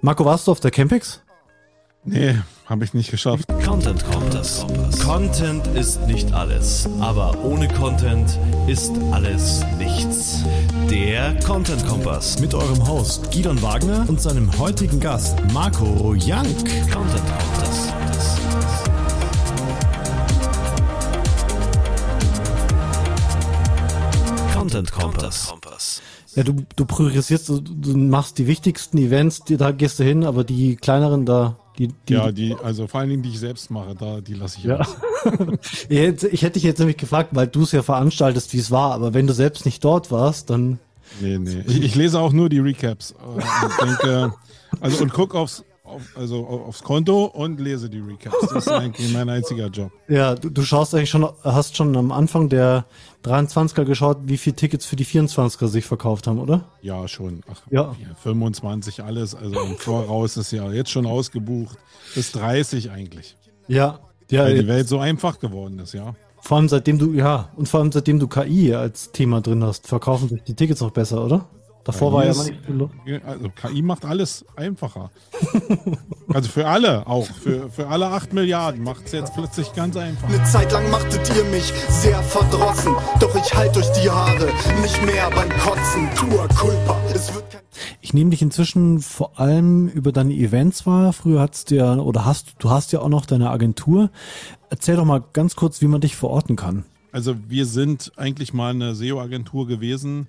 Marco, warst du auf der Campix? Nee, habe ich nicht geschafft. Content Kompass. Content ist nicht alles, aber ohne Content ist alles nichts. Der Content Kompass Mit eurem Host Gidon Wagner und seinem heutigen Gast Marco Jank. Content Kompass. Content Kompass. Ja, du, du priorisierst, du, du machst die wichtigsten Events, die, da gehst du hin, aber die kleineren da, die, die Ja, die, also vor allen Dingen, die ich selbst mache, da, die lasse ich Ja. aus. ich, hätte, ich hätte dich jetzt nämlich gefragt, weil du es ja veranstaltest, wie es war, aber wenn du selbst nicht dort warst, dann Nee, nee. Ich, ich lese auch nur die Recaps. äh, Und denke, also und guck aufs, auf, also aufs Konto und lese die Recaps. Das ist eigentlich mein einziger Job. ja, du, du schaust eigentlich schon, hast schon am Anfang der 23er geschaut, wie viele Tickets für die 24er sich verkauft haben, oder? Ja, schon. Ach, Ja. 25, alles. Also im Voraus ist ja jetzt schon ausgebucht. Bis 30 eigentlich. Ja. Ja, Weil die Welt so einfach geworden ist, ja. vor allem seitdem du, ja, und vor allem seitdem du KI als Thema drin hast, verkaufen sich die Tickets noch besser, oder? Davor war ja KI immer ist- nicht. Also KI macht alles einfacher. also für alle auch. Für, für alle 8 Milliarden macht es jetzt plötzlich ganz einfach. Eine Zeit lang machtet ihr mich sehr verdrossen, doch ich halt euch die Haare nicht mehr beim Kotzen. Tua culpa, es wird kein Ich nehme dich inzwischen vor allem über deine Events wahr. Früher hattest du ja, oder hast, du hast ja auch noch deine Agentur. Erzähl doch mal ganz kurz, wie man dich verorten kann. Also wir sind eigentlich mal eine SEO-Agentur gewesen,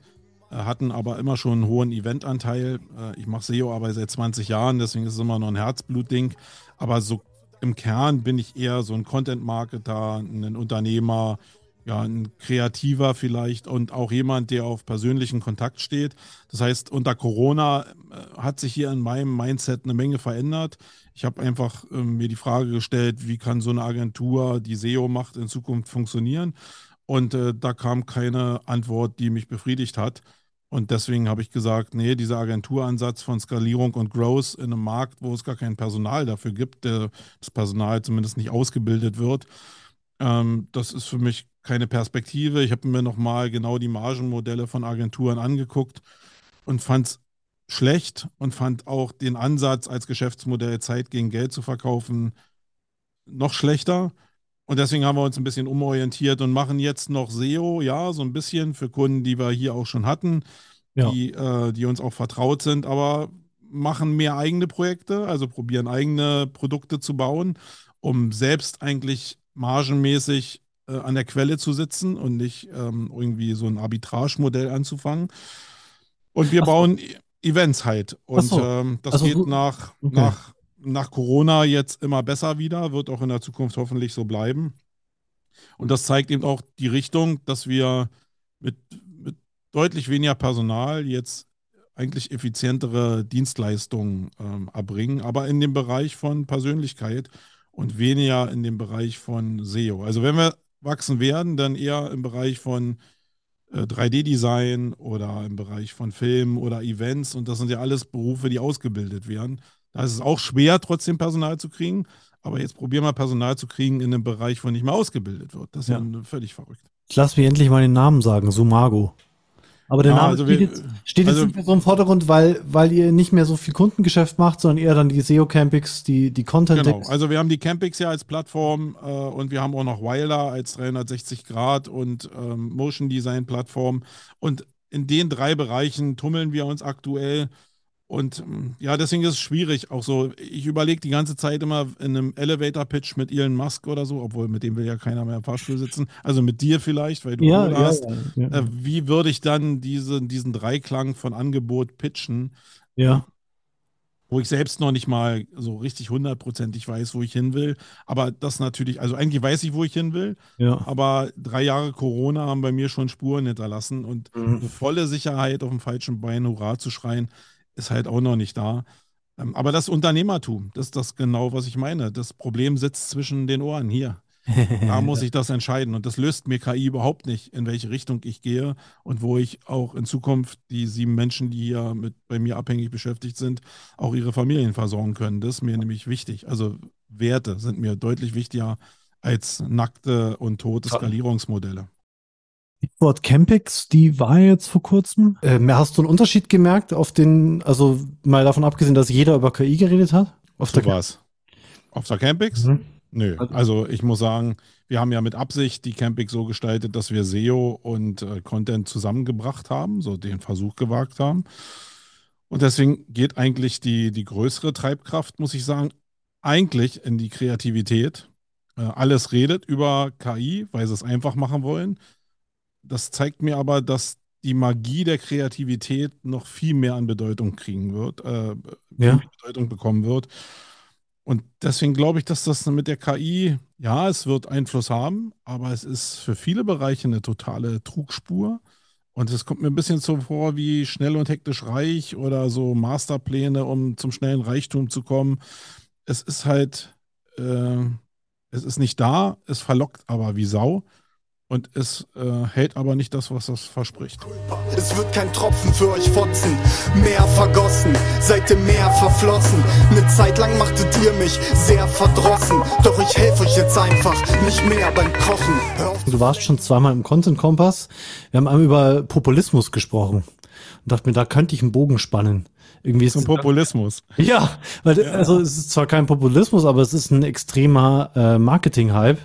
hatten aber immer schon einen hohen Eventanteil. Äh, Ich mache SEO-Arbeit seit 20 Jahren, deswegen ist es immer noch ein Herzblutding. Aber so im Kern bin ich eher so ein Content-Marketer, ein Unternehmer, ja, ein Kreativer vielleicht und auch jemand, der auf persönlichen Kontakt steht. Das heißt, unter Corona äh, hat sich hier in meinem Mindset eine Menge verändert. Ich habe einfach ähm, mir die Frage gestellt, wie kann so eine Agentur, die SEO macht, in Zukunft funktionieren? Und äh, da kam keine Antwort, die mich befriedigt hat. Und deswegen habe ich gesagt, nee, dieser Agenturansatz von Skalierung und Growth in einem Markt, wo es gar kein Personal dafür gibt, das Personal zumindest nicht ausgebildet wird, ähm, das ist für mich keine Perspektive. Ich habe mir nochmal genau die Margenmodelle von Agenturen angeguckt und fand es schlecht und fand auch den Ansatz als Geschäftsmodell Zeit gegen Geld zu verkaufen noch schlechter. Und deswegen haben wir uns ein bisschen umorientiert und machen jetzt noch SEO, ja, so ein bisschen für Kunden, die wir hier auch schon hatten, Ja. die, äh, die uns auch vertraut sind, aber machen mehr eigene Projekte, also probieren eigene Produkte zu bauen, um selbst eigentlich margenmäßig äh, an der Quelle zu sitzen und nicht ähm, irgendwie so ein Arbitrage-Modell anzufangen. Und wir Ach bauen E- Events halt. Und so. ähm, das Also geht nach, Okay. nach, nach Corona jetzt immer besser wieder, wird auch in der Zukunft hoffentlich so bleiben. Und das zeigt eben auch die Richtung, dass wir mit, mit deutlich weniger Personal jetzt eigentlich effizientere Dienstleistungen ähm, erbringen, aber in dem Bereich von Persönlichkeit und weniger in dem Bereich von SEO. Also wenn wir wachsen werden, dann eher im Bereich von äh, 3D-Design oder im Bereich von Film oder Events. Und das sind ja alles Berufe, die ausgebildet werden. Ist es auch schwer, trotzdem Personal zu kriegen. Aber jetzt probieren wir Personal zu kriegen in einem Bereich, wo nicht mehr ausgebildet wird. Das ist ja, Ja. völlig verrückt. Ich lass mir endlich mal den Namen sagen, Sumago. Aber der Ja, Name also steht, wir- jetzt, steht jetzt also- nicht mehr so im Vordergrund, weil, weil ihr nicht mehr so viel Kundengeschäft macht, sondern eher dann die SEO-Campings, die, die content Genau, also wir haben die Campings ja als Plattform äh, und wir haben auch noch Wilder als 360 Grad und ähm, Motion Design Plattform. Und in den drei Bereichen tummeln wir uns aktuell. Und ähm, ja, deswegen ist es schwierig. Auch so, ich überlege die ganze Zeit immer in einem Elevator-Pitch mit Elon Musk oder so, obwohl mit dem will ja keiner mehr im Fahrstuhl sitzen. Also mit dir vielleicht, weil du ja, ja, hast. ja, ja. Äh, wie würde ich dann diese, diesen Dreiklang von Angebot pitchen? ja. wo ich selbst noch nicht mal so richtig hundertprozentig weiß, wo ich hin will. Aber das natürlich, also eigentlich weiß ich, wo ich hin will, ja. aber drei Jahre Corona haben bei mir schon Spuren hinterlassen und Mhm. eine volle Sicherheit auf dem falschen Bein Hurra zu schreien, ist halt auch noch nicht da. Ähm, Aber das Unternehmertum, das ist das genau, was ich meine. Das Problem sitzt zwischen den Ohren hier. Da muss ich das entscheiden. Und das löst mir KI überhaupt nicht, in welche Richtung ich gehe und wo ich auch in Zukunft die sieben Menschen, die hier mit bei mir abhängig beschäftigt sind, auch ihre Familien versorgen können. Das ist mir nämlich wichtig. Also Werte sind mir deutlich wichtiger als nackte und tote. Skalierungsmodelle. Wort Campix, die war jetzt vor kurzem. Ähm, hast du einen Unterschied gemerkt auf den, also mal davon abgesehen, dass jeder über KI geredet hat? Auf der was? Auf der Campix? Mhm. Nö. Also, also ich muss sagen, wir haben ja mit Absicht die Campix so gestaltet, dass wir SEO und äh, Content zusammengebracht haben, so den Versuch gewagt haben. Und deswegen geht eigentlich die, die größere Treibkraft, muss ich sagen, eigentlich in die Kreativität. Äh, alles redet über KI, weil sie es einfach machen wollen. Das zeigt mir aber, dass die Magie der Kreativität noch viel mehr an Bedeutung kriegen wird, äh, ja. Bedeutung bekommen wird. Und deswegen glaube ich, dass das mit der KI, ja, es wird Einfluss haben, aber es ist für viele Bereiche eine totale Trugspur. Und es kommt mir ein bisschen so vor wie schnell und hektisch reich oder so Masterpläne, um zum schnellen Reichtum zu kommen. Es ist halt, äh, es ist nicht da, es verlockt aber wie Sau und es äh, hält aber nicht das, was es verspricht. Es wird kein Tropfen für euch fotzen, mehr vergossen, seid ihr mehr verflossen. Eine Zeit lang machtet ihr mich sehr verdrossen, doch ich helfe euch jetzt einfach nicht mehr beim Kochen. Du warst schon zweimal im Content Kompass. Wir haben einmal über Populismus gesprochen und dachte mir, da könnte ich einen Bogen spannen. Irgendwie ist Zum Populismus. Ja, weil ja. also es ist zwar kein Populismus, aber es ist ein extremer äh, Marketing-Hype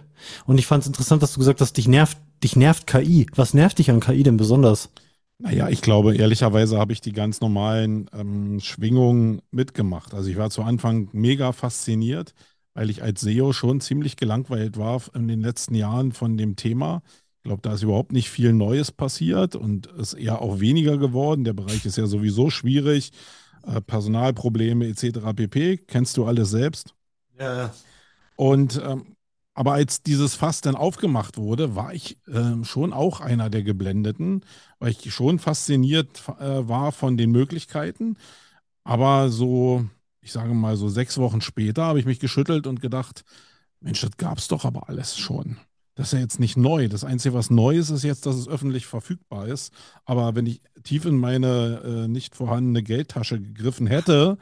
und ich fand es interessant, dass du gesagt hast, dich nervt, dich nervt KI. Was nervt dich an KI denn besonders? Naja, ich glaube, ehrlicherweise habe ich die ganz normalen ähm, Schwingungen mitgemacht. Also ich war zu Anfang mega fasziniert, weil ich als SEO schon ziemlich gelangweilt war in den letzten Jahren von dem Thema. Ich glaube, da ist überhaupt nicht viel Neues passiert und ist eher auch weniger geworden. Der Bereich ist ja sowieso schwierig. Äh, Personalprobleme etc. pp. Kennst du alles selbst? Ja. Und ähm, aber als dieses Fass dann aufgemacht wurde, war ich äh, schon auch einer der Geblendeten, weil ich schon fasziniert äh, war von den Möglichkeiten. Aber so, ich sage mal, so sechs Wochen später habe ich mich geschüttelt und gedacht, Mensch, das gab es doch aber alles schon. Das ist ja jetzt nicht neu. Das Einzige, was neu ist, ist jetzt, dass es öffentlich verfügbar ist. Aber wenn ich tief in meine äh, nicht vorhandene Geldtasche gegriffen hätte,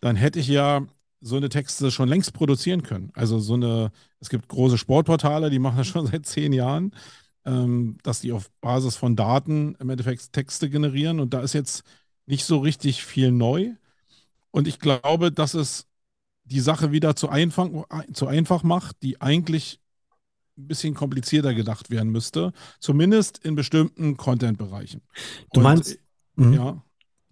dann hätte ich ja so eine Texte schon längst produzieren können. Also so eine, es gibt große Sportportale, die machen das schon seit zehn Jahren, ähm, dass die auf Basis von Daten im Endeffekt Texte generieren und da ist jetzt nicht so richtig viel neu. Und ich glaube, dass es die Sache wieder zu einfach, zu einfach macht, die eigentlich ein bisschen komplizierter gedacht werden müsste, zumindest in bestimmten Content-Bereichen. Du meinst, und, ja.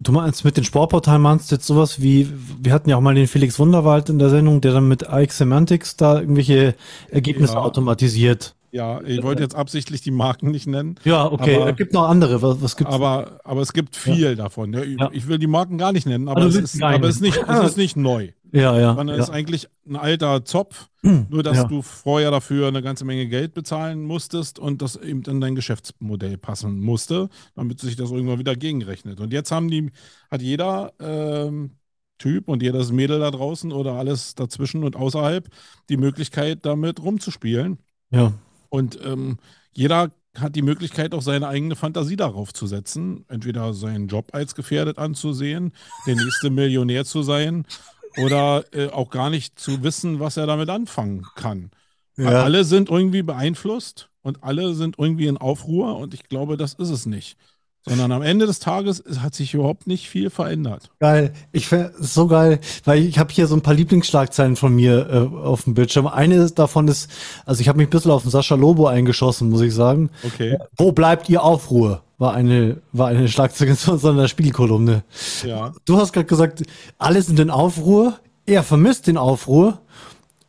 Du meinst mit den Sportportalen meinst du jetzt sowas wie, wir hatten ja auch mal den Felix Wunderwald in der Sendung, der dann mit AX Semantics da irgendwelche Ergebnisse ja. automatisiert. Ja, ich wollte jetzt absichtlich die Marken nicht nennen. Ja, okay. Aber, es gibt noch andere. Was, was gibt's? Aber, aber es gibt viel ja. davon. Ich, ja. ich, will die Marken gar nicht nennen, aber, also es, ist, aber es, ist nicht, es ist nicht neu. Ja, ja. Sondern ja. ist eigentlich ein alter Zopf, nur dass du vorher dafür eine ganze Menge Geld bezahlen musstest und das eben in dein Geschäftsmodell passen musste, damit sich das irgendwann wieder gegenrechnet. Und jetzt haben die, hat jeder ähm, Typ und jedes Mädel da draußen oder alles dazwischen und außerhalb die Möglichkeit, damit rumzuspielen. Ja. Und ähm, jeder hat die Möglichkeit, auch seine eigene Fantasie darauf zu setzen. Entweder seinen Job als gefährdet anzusehen, der nächste Millionär zu sein oder äh, auch gar nicht zu wissen, was er damit anfangen kann. Ja. Alle sind irgendwie beeinflusst und alle sind irgendwie in Aufruhr und ich glaube, das ist es nicht. Sondern am Ende des Tages hat sich überhaupt nicht viel verändert. Geil. Ich so geil, weil ich habe hier so ein paar Lieblingsschlagzeilen von mir äh, auf dem Bildschirm. Eine davon ist, also ich habe mich ein bisschen auf den Sascha Lobo eingeschossen, muss ich sagen. Okay. Wo bleibt ihr Aufruhr? War eine, war eine Schlagzeile von so einer Spielkolumne. Ja. Du hast gerade gesagt, alle sind in Aufruhr. Er vermisst den Aufruhr.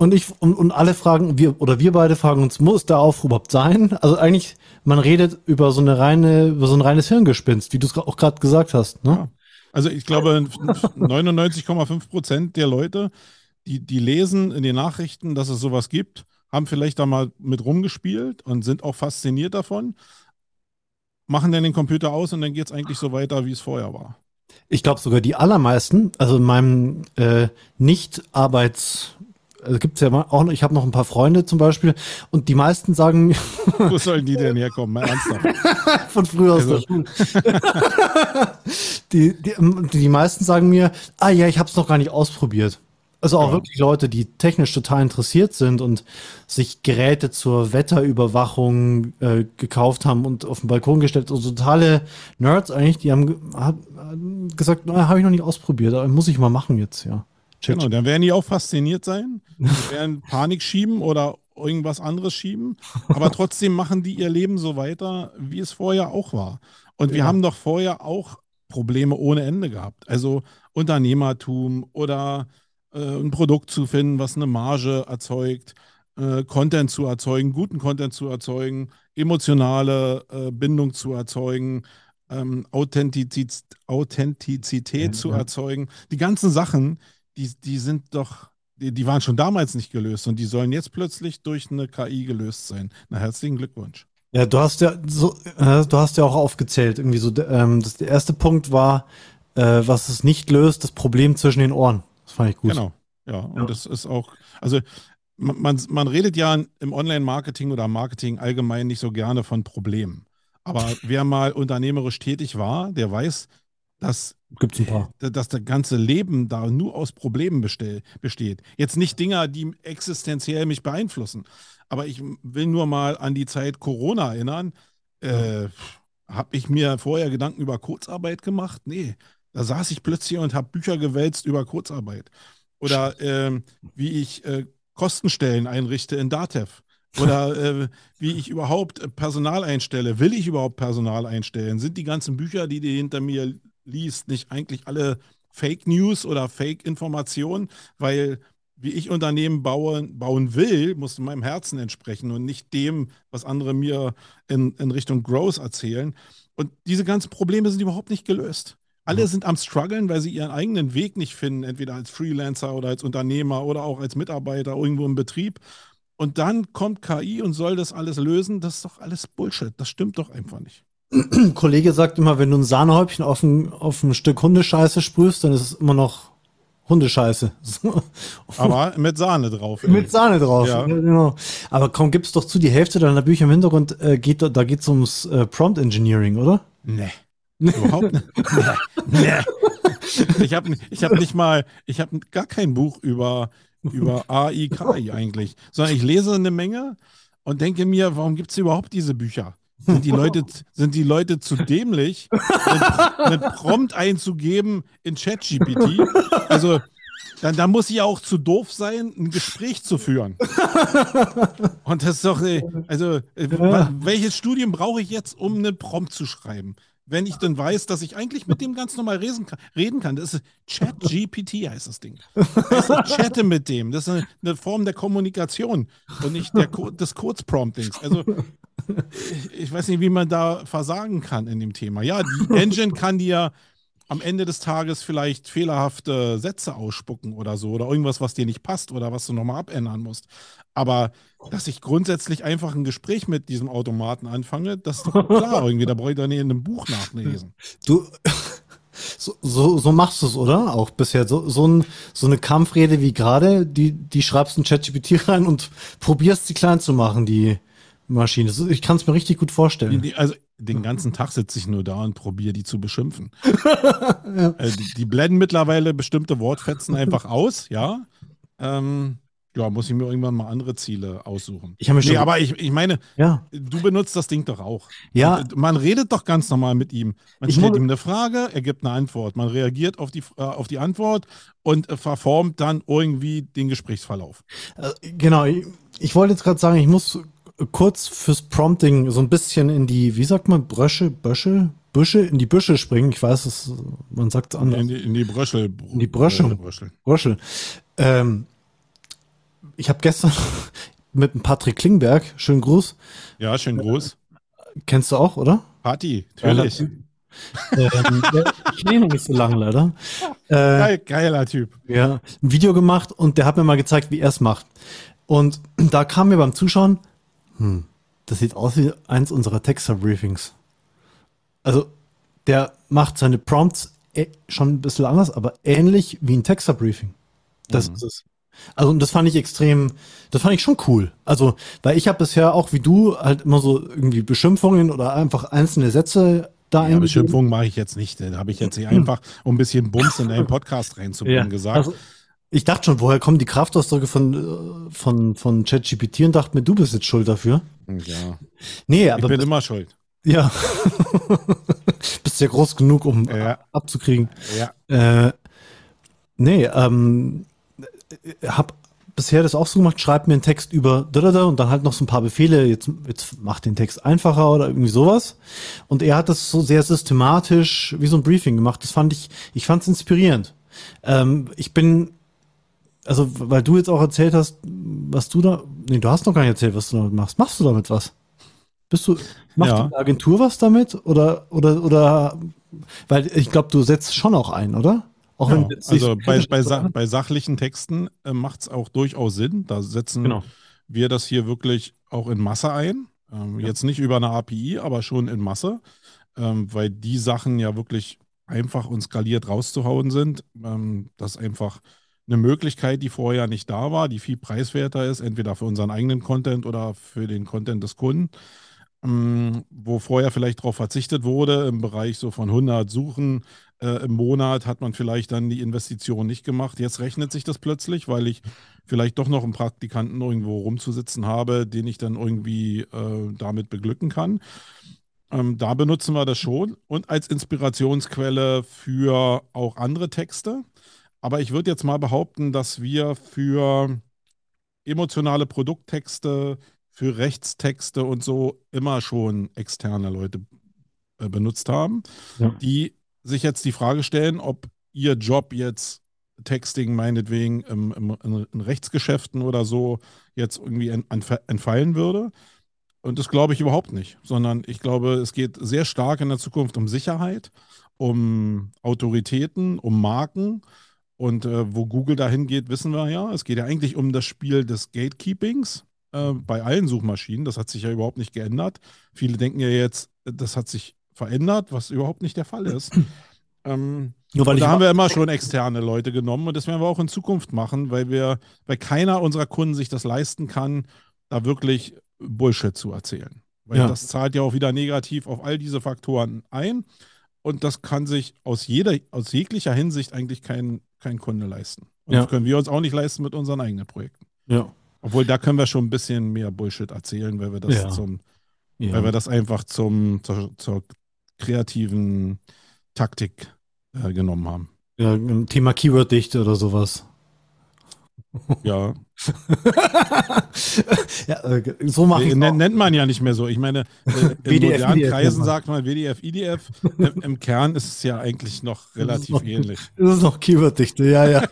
Und ich und, und alle fragen, wir oder wir beide fragen uns, muss der Aufruhr überhaupt sein? Also eigentlich man redet über so eine reine, über so ein reines Hirngespinst, wie du es auch gerade gesagt hast. Ne? Ja. Also ich glaube, 99,5 Prozent der Leute, die, die lesen in den Nachrichten, dass es sowas gibt, haben vielleicht da mal mit rumgespielt und sind auch fasziniert davon, machen dann den Computer aus und dann geht es eigentlich so weiter, wie es vorher war. Ich glaube sogar die allermeisten, also in meinem äh, Nicht-Arbeits- also gibt's ja auch noch, ich habe noch ein paar Freunde zum Beispiel und die meisten sagen mir. Wo sollen die denn herkommen? Mal ernsthaft. Von früher aus also. der Schule. die, die, die meisten sagen mir, ah ja, ich habe es noch gar nicht ausprobiert. Also auch Ja. wirklich Leute, die technisch total interessiert sind und sich Geräte zur Wetterüberwachung äh, gekauft haben und auf den Balkon gestellt. Also totale Nerds eigentlich, die haben haben gesagt, na, habe ich noch nicht ausprobiert, aber muss ich mal machen jetzt, ja. Check, Genau, dann werden die auch fasziniert sein, die werden Panik schieben oder irgendwas anderes schieben, aber trotzdem machen die ihr Leben so weiter, wie es vorher auch war. Und wir Ja. haben doch vorher auch Probleme ohne Ende gehabt. Also Unternehmertum oder äh, ein Produkt zu finden, was eine Marge erzeugt, äh, Content zu erzeugen, guten Content zu erzeugen, emotionale äh, Bindung zu erzeugen, ähm, Authentiziz Authentizität Ja, zu ja. erzeugen. Die ganzen Sachen, die, die sind doch, die, die waren schon damals nicht gelöst und die sollen jetzt plötzlich durch eine KI gelöst sein. Na, herzlichen Glückwunsch. Ja, du hast ja so, äh, du hast ja auch aufgezählt, irgendwie so, ähm, das, der erste Punkt war, äh, was es nicht löst, das Problem zwischen den Ohren. Das fand ich gut. Genau. Ja, und Ja. das ist auch, also man, man, man redet ja im Online-Marketing oder Marketing allgemein nicht so gerne von Problemen. Aber wer mal unternehmerisch tätig war, der weiß, dass Gibt's ein paar. dass das ganze Leben da nur aus Problemen bestell, besteht. Jetzt nicht Dinger, die existenziell mich beeinflussen. Aber ich will nur mal an die Zeit Corona erinnern. Äh, habe ich mir vorher Gedanken über Kurzarbeit gemacht? Nee. Da saß ich plötzlich und habe Bücher gewälzt über Kurzarbeit. Oder ähm, wie ich äh, Kostenstellen einrichte in Datev. Oder äh, wie ich überhaupt äh, Personal einstelle. Will ich überhaupt Personal einstellen? Sind die ganzen Bücher, die du hinter mir liest, nicht eigentlich alle Fake News oder Fake Informationen? Weil wie ich Unternehmen bauen, bauen will, muss meinem Herzen entsprechen und nicht dem, was andere mir in, in Richtung Growth erzählen. Und diese ganzen Probleme sind überhaupt nicht gelöst. Alle sind am struggeln, weil sie ihren eigenen Weg nicht finden, entweder als Freelancer oder als Unternehmer oder auch als Mitarbeiter irgendwo im Betrieb. Und dann kommt KI und soll das alles lösen. Das ist doch alles Bullshit. Das stimmt doch einfach nicht. Ein Kollege sagt immer, wenn du ein Sahnehäubchen auf ein, auf ein Stück Hundescheiße sprühst, dann ist es immer noch Hundescheiße. Aber mit Sahne drauf. ey. Mit Sahne drauf. Ja. Genau. Aber komm, gib's doch zu, die Hälfte deiner Bücher im Hintergrund äh, geht, da geht's ums äh, Prompt Engineering, oder? Nee. Überhaupt nicht. Nee. nee. Ich habe ich hab nicht mal, ich habe gar kein Buch über, über AI, KI eigentlich, sondern ich lese eine Menge und denke mir, warum gibt es überhaupt diese Bücher? Sind die Leute, sind die Leute zu dämlich, einen, Prompt einzugeben in ChatGPT? Also, dann, dann muss ich auch zu doof sein, ein Gespräch zu führen. Und das ist doch, äh, also, äh, wa- welches Studium brauche ich jetzt, um einen Prompt zu schreiben? Wenn ich dann weiß, dass ich eigentlich mit dem ganz normal reden kann. Reden kann. Das ist ChatGPT heißt das Ding. Also ich chatte mit dem. Das ist eine, eine Form der Kommunikation und nicht der, des Kurzpromptings. Also ich, weiß nicht, wie man da versagen kann in dem Thema. Ja, die Engine kann dir am Ende des Tages vielleicht fehlerhafte Sätze ausspucken oder so oder irgendwas, was dir nicht passt oder was du nochmal abändern musst. Aber dass ich grundsätzlich einfach ein Gespräch mit diesem Automaten anfange, das ist doch klar irgendwie. Da brauche ich doch nicht in einem Buch nachlesen. Du, so, so, so machst du es, oder? Auch bisher. So, so, ein, so eine Kampfrede wie gerade, die, die schreibst in ChatGPT rein und probierst sie klein zu machen, die Maschine. Ich kann es mir richtig gut vorstellen. Also den ganzen Tag sitze ich nur da und probiere die zu beschimpfen. also, die, die blenden mittlerweile bestimmte Wortfetzen einfach aus, ja. Ähm, ja, muss ich mir irgendwann mal andere Ziele aussuchen. Ich habe mir Nee, schon. aber ich, ich meine, ja, du benutzt das Ding doch auch. ja, Und, äh, Man redet doch ganz normal mit ihm. Man Ich stellt ihm eine Frage, er gibt eine Antwort. Man reagiert auf die, äh, auf die Antwort und äh, verformt dann irgendwie den Gesprächsverlauf. äh, genau. Ich, ich wollte jetzt gerade sagen, ich muss kurz fürs Prompting so ein bisschen in die, wie sagt man, Brösche, Bösche, Büsche, in die Büsche springen. Ich weiß, es, man sagt es anders. In die, in die Bröschel. In die Bröschel. Bröschel. Röschel. Ähm, ich habe gestern mit dem Patrick Klingberg, schönen Gruß, Ja, schön groß. kennst du auch, oder? Party, natürlich. ähm, ich noch nicht so lange leider. Äh, Geil, geiler Typ. ja, ein Video gemacht und der hat mir mal gezeigt, wie er es macht. Und da kam mir beim Zuschauen, hm, das sieht aus wie eins unserer Texter-Briefings. Also, der macht seine Prompts eh- schon ein bisschen anders, aber ähnlich wie ein Texter-Briefing. Das ist es. Also, und das fand ich extrem, das fand ich schon cool. Also, weil ich habe bisher auch wie du halt immer so irgendwie Beschimpfungen oder einfach einzelne Sätze da Ja, eingegeben. Beschimpfung mache ich jetzt nicht. Da habe ich jetzt hier einfach, um ein bisschen Bums in deinen Podcast reinzubringen, gesagt. Also, Ich dachte schon, woher kommen die Kraftausdrücke von, äh, von, von ChatGPT und dachte mir, du bist jetzt schuld dafür. Ja. Nee, Ich aber bin immer schuld. ja. bist ja groß genug, um Ja. abzukriegen. Ja. Äh, nee, ähm, äh, hab bisher das auch so gemacht, schreib mir einen Text über da, da, da und dann halt noch so ein paar Befehle, jetzt, jetzt mach den Text einfacher oder irgendwie sowas. Und er hat das so sehr systematisch wie so ein Briefing gemacht. Das fand ich, ich fand es inspirierend. Ähm, ich bin, also weil du jetzt auch erzählt hast, was du da, nee, du hast noch gar nicht erzählt, was du damit machst. Machst du damit was? Bist du, macht Ja. die Agentur was damit? Oder, oder, oder, weil ich glaube, du setzt schon auch ein, oder? Auch Ja, wenn also so bei, bei, Sa bei sachlichen Texten äh, macht es auch durchaus Sinn. Da setzen Genau. wir das hier wirklich auch in Masse ein. Ähm, Ja. Jetzt nicht über eine API, aber schon in Masse, ähm, weil die Sachen ja wirklich einfach und skaliert rauszuhauen sind. Ähm, das einfach eine Möglichkeit, die vorher nicht da war, die viel preiswerter ist, entweder für unseren eigenen Content oder für den Content des Kunden. Ähm, wo vorher vielleicht darauf verzichtet wurde, im Bereich so von 100 Suchen äh, im Monat hat man vielleicht dann die Investition nicht gemacht. Jetzt rechnet sich das plötzlich, weil ich vielleicht doch noch einen Praktikanten irgendwo rumzusitzen habe, den ich dann irgendwie äh, damit beglücken kann. Ähm, da benutzen wir das schon und als Inspirationsquelle für auch andere Texte. Aber ich würde jetzt mal behaupten, dass wir für emotionale Produkttexte, für Rechtstexte und so immer schon externe Leute äh, benutzt haben, Ja. die sich jetzt die Frage stellen, ob ihr Job jetzt Texting meinetwegen im, im, in, Rechtsgeschäften oder so jetzt irgendwie en- entf- entfallen würde. Und das glaube ich überhaupt nicht, sondern ich glaube, es geht sehr stark in der Zukunft um Sicherheit, um Autoritäten, um Marken. Und äh, wo Google dahin geht, wissen wir ja. Es geht ja eigentlich um das Spiel des Gatekeepings äh, bei allen Suchmaschinen. Das hat sich ja überhaupt nicht geändert. Viele denken ja jetzt, das hat sich verändert, was überhaupt nicht der Fall ist. ähm, Nur weil da haben wir immer schon externe Leute genommen und das werden wir auch in Zukunft machen, weil wir, weil keiner unserer Kunden sich das leisten kann, da wirklich Bullshit zu erzählen. Weil Ja. das zahlt ja auch wieder negativ auf all diese Faktoren ein. Und das kann sich aus jeder, aus jeglicher Hinsicht eigentlich kein, kein Kunde leisten. Und Ja. das können wir uns auch nicht leisten mit unseren eigenen Projekten. ja. Obwohl, da können wir schon ein bisschen mehr Bullshit erzählen, weil wir das Ja. zum, Ja. weil wir das einfach zum, zur, zur kreativen Taktik äh, genommen haben. ja, Thema Keyworddichte oder sowas. Ja, ja, äh, so mache ich nennt, man ja nicht mehr so. Ich meine, äh, in WDF, modernen IDF Kreisen sagt man WDF, IDF. Im, Im Kern ist es ja eigentlich noch relativ noch- ähnlich. Das ist noch Keyworddichte, ja, ja.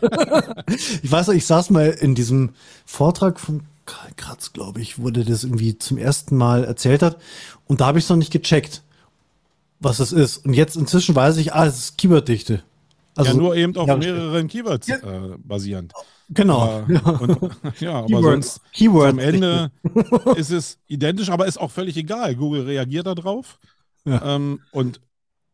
ich weiß noch, ich saß mal in diesem Vortrag von Karl Kratz, glaube ich, wo der das irgendwie zum ersten Mal erzählt hat. Und da habe ich es noch nicht gecheckt, was das ist. Und jetzt inzwischen weiß ich, ah, es ist Keyworddichte. Also, ja, nur eben auf ja, mehreren Keywords äh, basierend. Genau. Aber, ja. und, ja, aber Keyword- sonst Keyword am Ende ist es identisch, aber ist auch völlig egal. Google reagiert darauf. Ja. Ähm, und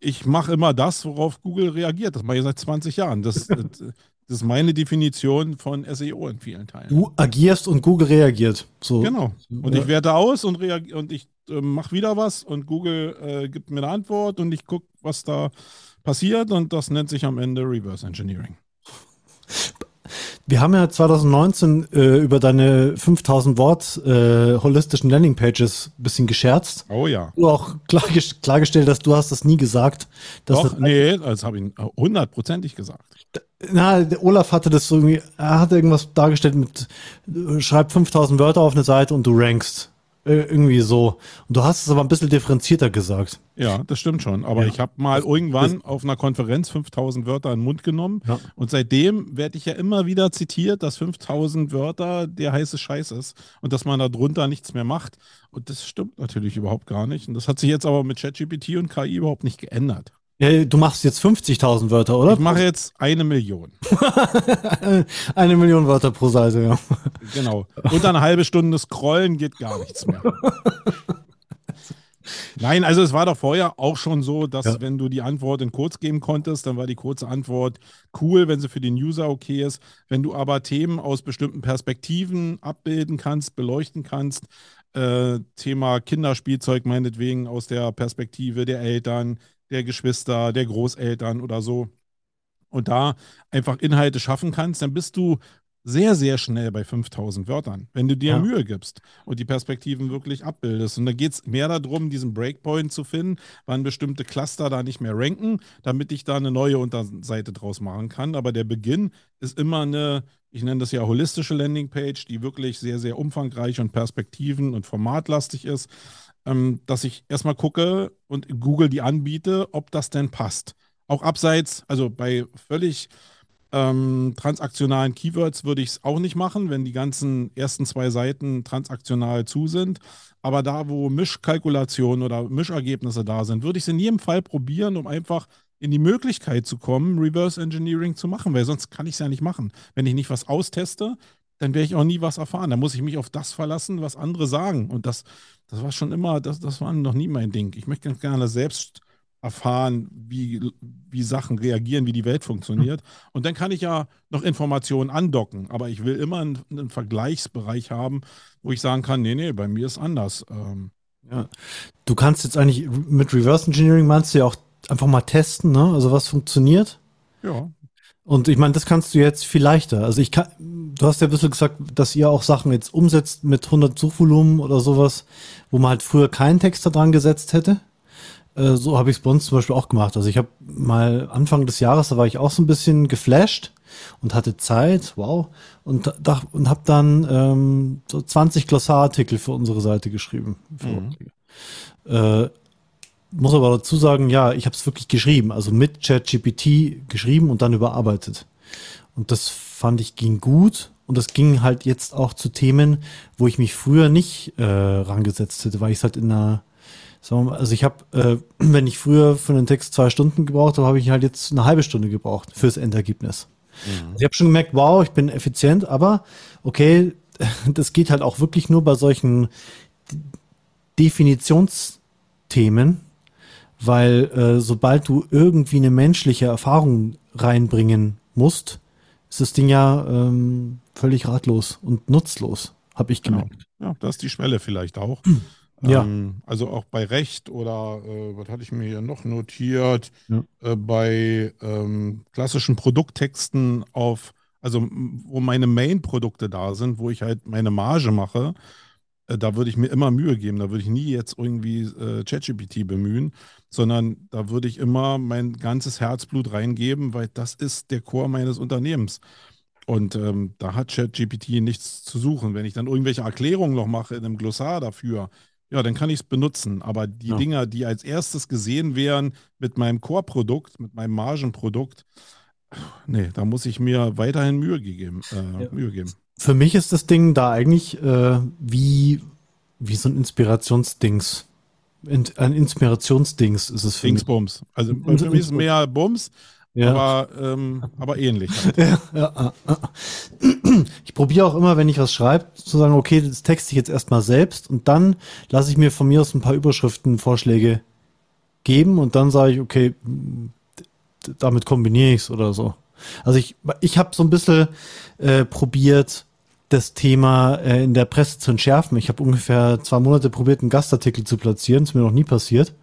ich mache immer das, worauf Google reagiert. Das mache ich seit 20 Jahren. Das, das, ist meine Definition von SEO in vielen Teilen. Du agierst und Google reagiert. So. Genau. Und ich werte aus und, und ich äh, mache wieder was und Google äh, gibt mir eine Antwort und ich gucke, was da passiert und das nennt sich am Ende Reverse Engineering. Wir haben ja 2019 äh, über deine 5000 Wort äh, holistischen Landingpages ein bisschen gescherzt. Oh ja. Du auch klargest klargestellt, dass du hast das nie gesagt. Dass Doch, das, nee, das habe ich hundertprozentig gesagt. Na, der Olaf hatte das so irgendwie, er hatte irgendwas dargestellt mit, äh, schreib 5000 Wörter auf eine Seite und du rankst. Äh, irgendwie so. Und du hast es aber ein bisschen differenzierter gesagt. Ja, das stimmt schon. Aber Ja. ich habe mal irgendwann auf einer Konferenz 5000 Wörter in den Mund genommen Ja. und seitdem werde ich ja immer wieder zitiert, dass 5000 Wörter der heiße Scheiß ist und dass man da drunter nichts mehr macht. Und das stimmt natürlich überhaupt gar nicht. Und das hat sich jetzt aber mit ChatGPT und KI überhaupt nicht geändert. Ja, du machst jetzt 50.000 Wörter, oder? Ich mache jetzt eine Million. Eine Million Wörter pro Seite, ja. Genau. Unter eine halbe Stunde scrollen geht gar nichts mehr. Nein, also es war doch vorher auch schon so, dass Ja. wenn du die Antwort in kurz geben konntest, dann war die kurze Antwort cool, wenn sie für den User okay ist. Wenn du aber Themen aus bestimmten Perspektiven abbilden kannst, beleuchten kannst, äh, Thema Kinderspielzeug meinetwegen aus der Perspektive der Eltern, der Geschwister, der Großeltern oder so, und da einfach Inhalte schaffen kannst, dann bist du sehr, sehr schnell bei 5000 Wörtern, wenn du dir ja. Mühe gibst und die Perspektiven wirklich abbildest. Und da geht es mehr darum, diesen Breakpoint zu finden, wann bestimmte Cluster da nicht mehr ranken, damit ich da eine neue Unterseite draus machen kann. Aber der Beginn ist immer eine, ich nenne das ja holistische Landingpage, die wirklich sehr, sehr umfangreich und perspektiven- und formatlastig ist, ähm, dass ich erstmal gucke und Google die anbiete, ob das denn passt. Auch abseits, also bei völlig ähm, transaktionalen Keywords würde ich es auch nicht machen, wenn die ganzen ersten zwei Seiten transaktional zu sind. Aber da, wo Mischkalkulationen oder Mischergebnisse da sind, würde ich es in jedem Fall probieren, um einfach in die Möglichkeit zu kommen, Reverse Engineering zu machen, weil sonst kann ich es ja nicht machen. Wenn ich nicht was austeste, dann werde ich auch nie was erfahren. Da muss ich mich auf das verlassen, was andere sagen. Und das, das war schon immer, das, das war noch nie mein Ding. Ich möchte ganz gerne selbst erfahren, wie, wie Sachen reagieren, wie die Welt funktioniert. Und dann kann ich ja noch Informationen andocken. Aber ich will immer einen, einen Vergleichsbereich haben, wo ich sagen kann, nee, nee, bei mir ist anders. Ähm, ja. Du kannst jetzt eigentlich mit Reverse Engineering meinst du ja auch einfach mal testen, ne? Also was funktioniert. Ja. Und ich meine, das kannst du jetzt viel leichter. Also ich kann, du hast ja ein bisschen gesagt, dass ihr auch Sachen jetzt umsetzt mit 100 Suchvolumen oder sowas, wo man halt früher keinen Text da dran gesetzt hätte. Äh, so habe ich es bei uns zum Beispiel auch gemacht. Also ich habe mal Anfang des Jahres, da war ich auch so ein bisschen geflasht und hatte Zeit, wow, und, da, und habe dann ähm, so 20 Glossarartikel für unsere Seite geschrieben. Mhm. Äh, muss aber dazu sagen, ja, ich habe es wirklich geschrieben, also mit ChatGPT geschrieben und dann überarbeitet. Und das fand ich ging gut und das ging halt jetzt auch zu Themen, wo ich mich früher nicht äh, rangesetzt hätte, weil ich es halt in einer Mal, also ich habe, äh, wenn ich früher für einen Text zwei Stunden gebraucht habe, habe ich halt jetzt eine halbe Stunde gebraucht fürs Endergebnis. Mhm. Also ich habe schon gemerkt, wow, ich bin effizient, aber okay, das geht halt auch wirklich nur bei solchen Definitionsthemen, weil äh, sobald du irgendwie eine menschliche Erfahrung reinbringen musst, ist das Ding ja ähm, völlig ratlos und nutzlos, habe ich genau. gemerkt. Genau. Ja, das ist die Schwelle vielleicht auch. Ja. Ähm, also auch bei Recht oder äh, was hatte ich mir hier noch notiert? Ja. Äh, bei ähm, klassischen Produkttexten auf, also wo meine Main-Produkte da sind, wo ich halt meine Marge mache, äh, da würde ich mir immer Mühe geben. Da würde ich nie jetzt irgendwie äh, ChatGPT bemühen, sondern da würde ich immer mein ganzes Herzblut reingeben, weil das ist der Core meines Unternehmens. Und ähm, da hat ChatGPT nichts zu suchen. Wenn ich dann irgendwelche Erklärungen noch mache in einem Glossar dafür, ja, dann kann ich es benutzen. Aber die ja. Dinger, die als erstes gesehen wären mit meinem Core-Produkt, mit meinem Margenprodukt, nee, da muss ich mir weiterhin Mühe geben. Äh, ja. Mühe geben. Für mich ist das Ding da eigentlich äh, wie, wie so ein Inspirationsdings. Ein Inspirationsdings ist es für Dingsbums. Also für mich ist mehr Bums, ja. Aber, ähm, aber ähnlich. Halt. Ja, ja, ich probiere auch immer, wenn ich was schreibe, zu sagen, okay, das texte ich jetzt erstmal selbst und dann lasse ich mir von mir aus ein paar Überschriftenvorschläge geben und dann sage ich, okay, damit kombiniere ich es oder so. Also ich, ich habe so ein bisschen äh, probiert, das Thema äh, in der Presse zu entschärfen. Ich habe ungefähr zwei Monate probiert, einen Gastartikel zu platzieren, ist mir noch nie passiert.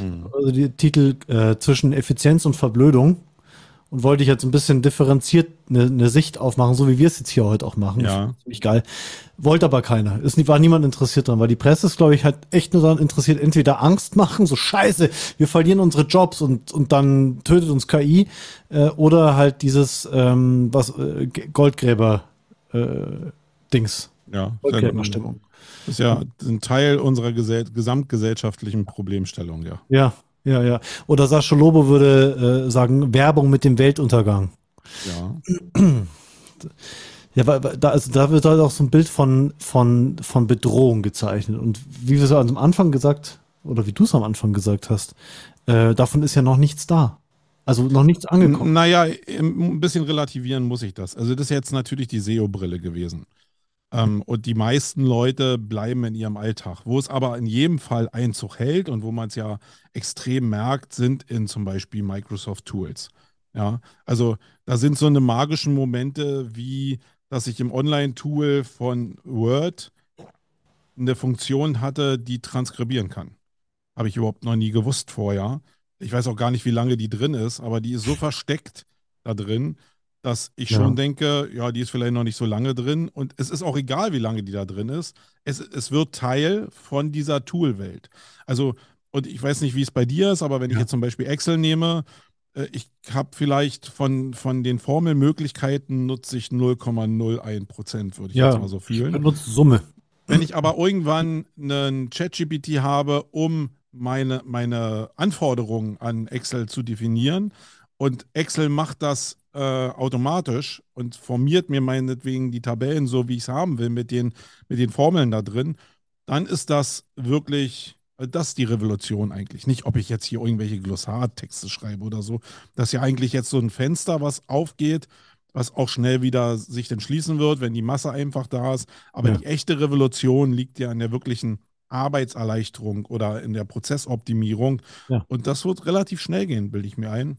Mhm. Also die Titel äh, zwischen Effizienz und Verblödung und wollte ich jetzt ein bisschen differenziert eine, eine Sicht aufmachen, so wie wir es jetzt hier heute auch machen. Ja. Ziemlich geil. Wollte aber keiner. Es war niemand interessiert dran, weil die Presse ist, glaube ich, halt echt nur daran interessiert, entweder Angst machen, so scheiße, wir verlieren unsere Jobs und, und dann tötet uns KI, äh, oder halt dieses ähm, was äh, Goldgräber Dings. Ja, Goldgräberstimmung. Das ist ja ein Teil unserer gesamtgesellschaftlichen Problemstellung, ja. Ja, ja, ja. Oder Sascha Lobo würde äh, sagen, Werbung mit dem Weltuntergang. Ja. Ja, weil da, also da wird halt auch so ein Bild von, von, von Bedrohung gezeichnet. Und wie wir es am Anfang gesagt, oder wie du es am Anfang gesagt hast, äh, davon ist ja noch nichts da. Also noch nichts angekommen. Naja, ein bisschen relativieren muss ich das. Also das ist jetzt natürlich die SEO-Brille gewesen. Ähm, und die meisten Leute bleiben in ihrem Alltag. Wo es aber in jedem Fall Einzug hält und wo man es ja extrem merkt, sind in zum Beispiel Microsoft Tools. Ja, also da sind so eine magischen Momente, wie dass ich im Online-Tool von Word eine Funktion hatte, die transkribieren kann. Habe ich überhaupt noch nie gewusst vorher. Ich weiß auch gar nicht, wie lange die drin ist, aber die ist so versteckt, da drin, dass ich Ja. schon denke, ja, die ist vielleicht noch nicht so lange drin und es ist auch egal, wie lange die da drin ist. Es, es wird Teil von dieser Tool-Welt. Also, und ich weiß nicht, wie es bei dir ist, aber wenn ich Ja. jetzt zum Beispiel Excel nehme, äh, ich habe vielleicht von, von den Formelmöglichkeiten nutze ich 0,01 Prozent, würde ich Ja. jetzt mal so fühlen. Benutzt Summe. Wenn ich aber irgendwann einen ChatGPT habe, um meine, meine Anforderungen an Excel zu definieren und Excel macht das äh, automatisch und formiert mir meinetwegen die Tabellen so, wie ich es haben will, mit den, mit den Formeln da drin, dann ist das wirklich, äh, das ist die Revolution eigentlich. Nicht, ob ich jetzt hier irgendwelche Glossartexte schreibe oder so. Das ist ja eigentlich jetzt so ein Fenster, was aufgeht, was auch schnell wieder sich dann schließen wird, wenn die Masse einfach da ist. Aber Ja. die echte Revolution liegt ja in der wirklichen Arbeitserleichterung oder in der Prozessoptimierung. Ja. Und das wird relativ schnell gehen, bilde ich mir ein,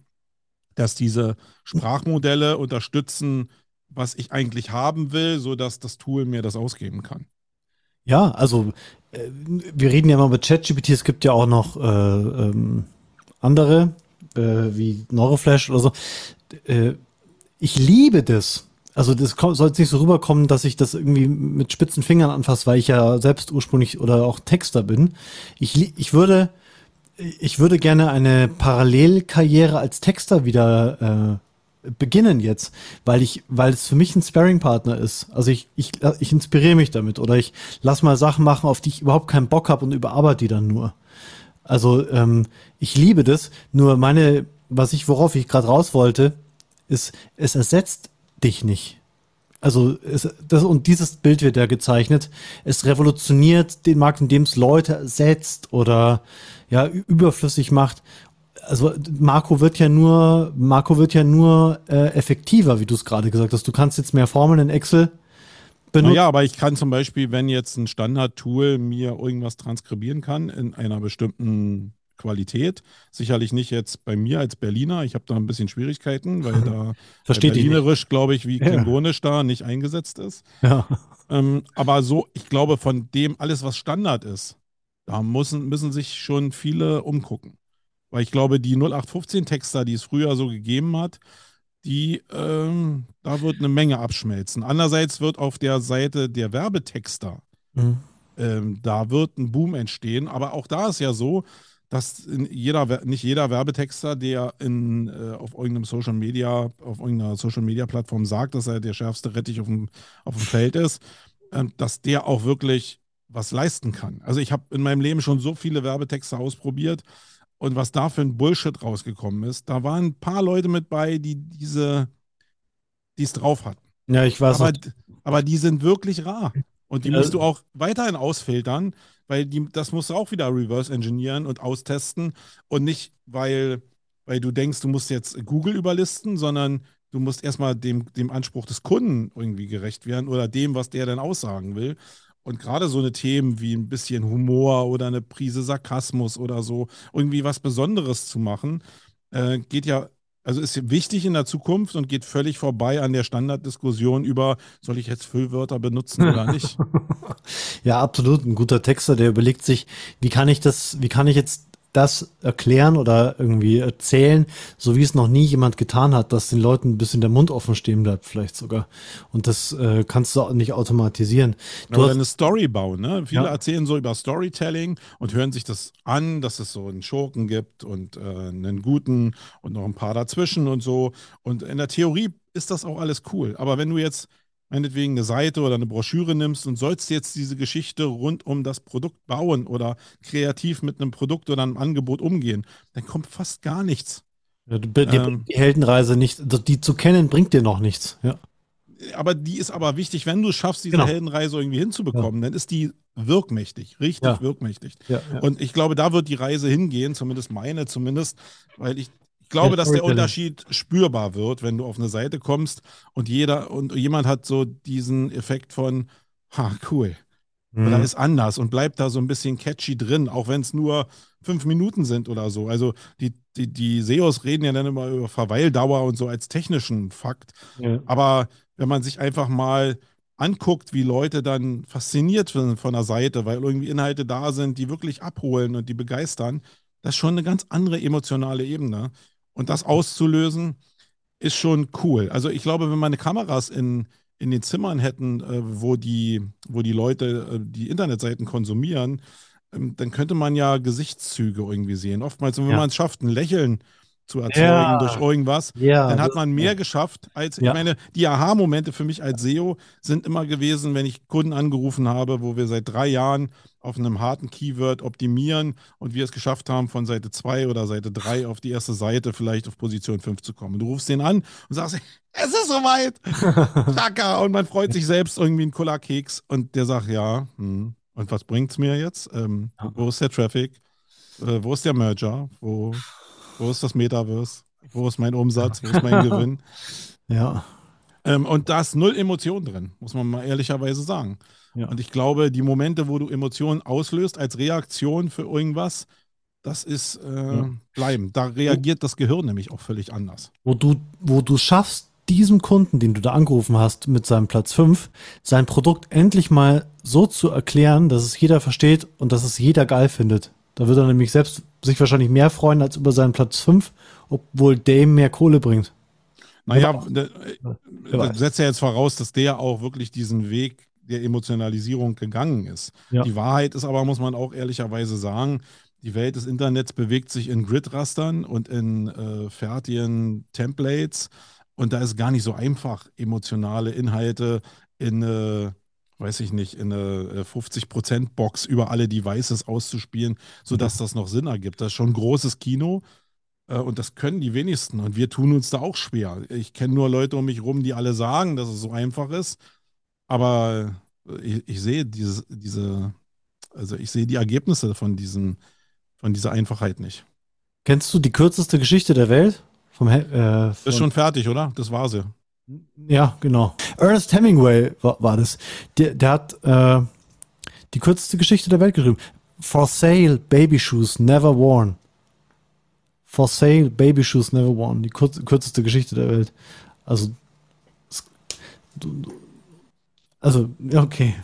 dass diese Sprachmodelle unterstützen, was ich eigentlich haben will, sodass das Tool mir das ausgeben kann. Ja, also äh, wir reden ja immer mit ChatGPT, es gibt ja auch noch äh, ähm, andere, äh, wie Neuroflash oder so. Äh, ich liebe das. Also das soll jetzt nicht so rüberkommen, dass ich das irgendwie mit spitzen Fingern anfasse, weil ich ja selbst ursprünglich oder auch Texter bin. Ich, ich würde, ich würde gerne eine Parallelkarriere als Texter wieder äh, beginnen jetzt, weil ich, weil es für mich ein Sparring-Partner ist. Also ich, ich, ich inspiriere mich damit oder ich lass mal Sachen machen, auf die ich überhaupt keinen Bock habe und überarbeite die dann nur. Also ähm, ich liebe das. Nur meine, was ich, worauf ich gerade raus wollte, ist, es ersetzt dich nicht. Also es, das und dieses Bild wird ja gezeichnet. Es revolutioniert den Markt, indem es Leute ersetzt oder ja überflüssig macht. Also Marco wird ja nur, Marco wird ja nur äh, effektiver, wie du es gerade gesagt hast. Du kannst jetzt mehr Formeln in Excel benutzen. Naja, aber ich kann zum Beispiel, wenn jetzt ein Standard-Tool mir irgendwas transkribieren kann in einer bestimmten Qualität, sicherlich nicht jetzt bei mir als Berliner, ich habe da ein bisschen Schwierigkeiten, weil da Versteht dich nicht. Berlinerisch, glaube ich, wie Ja. Klingonisch da nicht eingesetzt ist. Ja. Ähm, aber so, ich glaube, von dem alles, was Standard ist, da müssen, müssen sich schon viele umgucken. Weil ich glaube, die 0815-Texter, die es früher so gegeben hat, die, ähm, da wird eine Menge abschmelzen. Andererseits wird auf der Seite der Werbetexter, Mhm. ähm, da wird ein Boom entstehen. Aber auch da ist ja so, dass jeder, nicht jeder Werbetexter, der in, äh, auf irgendeinem Social Media, auf irgendeiner Social Media Plattform sagt, dass er der schärfste Rettich auf dem, auf dem Feld ist, ähm, dass der auch wirklich was leisten kann. Also ich habe in meinem Leben schon so viele Werbetexte ausprobiert und was da für ein Bullshit rausgekommen ist, da waren ein paar Leute mit bei, die diese, die es drauf hatten. Ja, ich weiß Aber, aber die sind wirklich rar. Und die musst du auch weiterhin ausfiltern, weil die, das musst du auch wieder reverse engineeren und austesten. Und nicht, weil, weil du denkst, du musst jetzt Google überlisten, sondern du musst erstmal dem, dem Anspruch des Kunden irgendwie gerecht werden oder dem, was der denn aussagen will. Und gerade so eine Themen wie ein bisschen Humor oder eine Prise Sarkasmus oder so, irgendwie was Besonderes zu machen, äh, geht ja, also ist wichtig in der Zukunft und geht völlig vorbei an der Standarddiskussion über, soll ich jetzt Füllwörter benutzen oder nicht? Ja, absolut. Ein guter Texter, der überlegt sich, wie kann ich das, wie kann ich jetzt das erklären oder irgendwie erzählen, so wie es noch nie jemand getan hat, dass den Leuten ein bisschen der Mund offen stehen bleibt, vielleicht sogar. Und das äh, kannst du auch nicht automatisieren. Du Oder hast, eine Story bauen. Ne? Viele Ja. erzählen so über Storytelling und hören sich das an, dass es so einen Schurken gibt und äh, einen guten und noch ein paar dazwischen und so. Und in der Theorie ist das auch alles cool. Aber wenn du jetzt meinetwegen eine Seite oder eine Broschüre nimmst und sollst jetzt diese Geschichte rund um das Produkt bauen oder kreativ mit einem Produkt oder einem Angebot umgehen, dann kommt fast gar nichts. ja, dir ähm, die Heldenreise nicht, also die zu kennen, bringt dir noch nichts. Ja. aber die ist aber wichtig, wenn du es schaffst, diese Genau. Heldenreise irgendwie hinzubekommen, dann ist die wirkmächtig, richtig Ja. wirkmächtig. Ja, ja. Und ich glaube, da wird die Reise hingehen, zumindest meine zumindest, weil ich glaube, dass der. Unterschied spürbar wird, wenn du auf eine Seite kommst und jeder und jemand hat so diesen Effekt von, ha, cool, oder Mhm. ist anders und bleibt da so ein bisschen catchy drin, auch wenn es nur fünf Minuten sind oder so. Also die, die, die SEOs reden ja dann immer über Verweildauer und so als technischen Fakt. Ja. Aber wenn man sich einfach mal anguckt, wie Leute dann fasziniert sind von der Seite, weil irgendwie Inhalte da sind, die wirklich abholen und die begeistern, das ist schon eine ganz andere emotionale Ebene. Und das auszulösen, ist schon cool. Also ich glaube, wenn meine Kameras in, in den Zimmern hätten, äh, wo, die, wo die Leute äh, die Internetseiten konsumieren, ähm, dann könnte man ja Gesichtszüge irgendwie sehen. Oftmals, wenn Ja. man es schafft, ein Lächeln zu erzeugen Ja. durch irgendwas, Ja, dann hat man mehr geschafft, als Ja. ich meine, die Aha-Momente für mich als SEO sind immer gewesen, wenn ich Kunden angerufen habe, wo wir seit drei Jahren auf einem harten Keyword optimieren und wir es geschafft haben, von Seite 2 oder Seite 3 auf die erste Seite vielleicht auf Position 5 zu kommen. Du rufst den an und sagst, es ist soweit. Chaka. Und man freut sich selbst irgendwie einen Cola-Keks und der sagt, ja, hm. und was bringt's mir jetzt? Ähm, Ja. Wo ist der Traffic? Äh, wo ist der Merger? Wo, wo ist das Metaverse? Wo ist mein Umsatz? Wo ist mein Gewinn? Ja. Ähm, und da ist null Emotion drin, muss man mal ehrlicherweise sagen. Ja. Und ich glaube, die Momente, wo du Emotionen auslöst als Reaktion für irgendwas, das ist äh, Ja. bleiben. Da reagiert das Gehirn nämlich auch völlig anders. wo du, wo du schaffst, diesem Kunden, den du da angerufen hast, mit seinem Platz 5, sein Produkt endlich mal so zu erklären, dass es jeder versteht und dass es jeder geil findet. Da wird er nämlich selbst sich wahrscheinlich mehr freuen als über seinen Platz 5, obwohl Dame mehr Kohle bringt. Naja, weiß. setzt ja jetzt voraus, dass der auch wirklich diesen Weg der Emotionalisierung gegangen ist. Ja. Die Wahrheit ist aber, muss man auch ehrlicherweise sagen, die Welt des Internets bewegt sich in Grid-Rastern und in äh, fertigen Templates. Und da ist gar nicht so einfach, emotionale Inhalte in eine, weiß ich nicht, in eine äh, 50%-Box über alle Devices auszuspielen, sodass das noch Sinn ergibt. Das ist schon großes Kino. Äh, Und das können die wenigsten. Und wir tun uns da auch schwer. Ich kenne nur Leute um mich rum, die alle sagen, dass es so einfach ist. Aber äh, ich, ich sehe diese, diese, also ich sehe die Ergebnisse von diesem, von dieser Einfachheit nicht. Kennst du die kürzeste Geschichte der Welt? Vom, äh, Ist schon fertig, oder? Das war sie. Ja, genau. Ernest Hemingway war, war das. Der, der hat äh, die kürzeste Geschichte der Welt geschrieben. For sale, baby shoes never worn. For sale, baby shoes never worn. Die kurz, kürzeste Geschichte der Welt. Also, du, du- also, okay.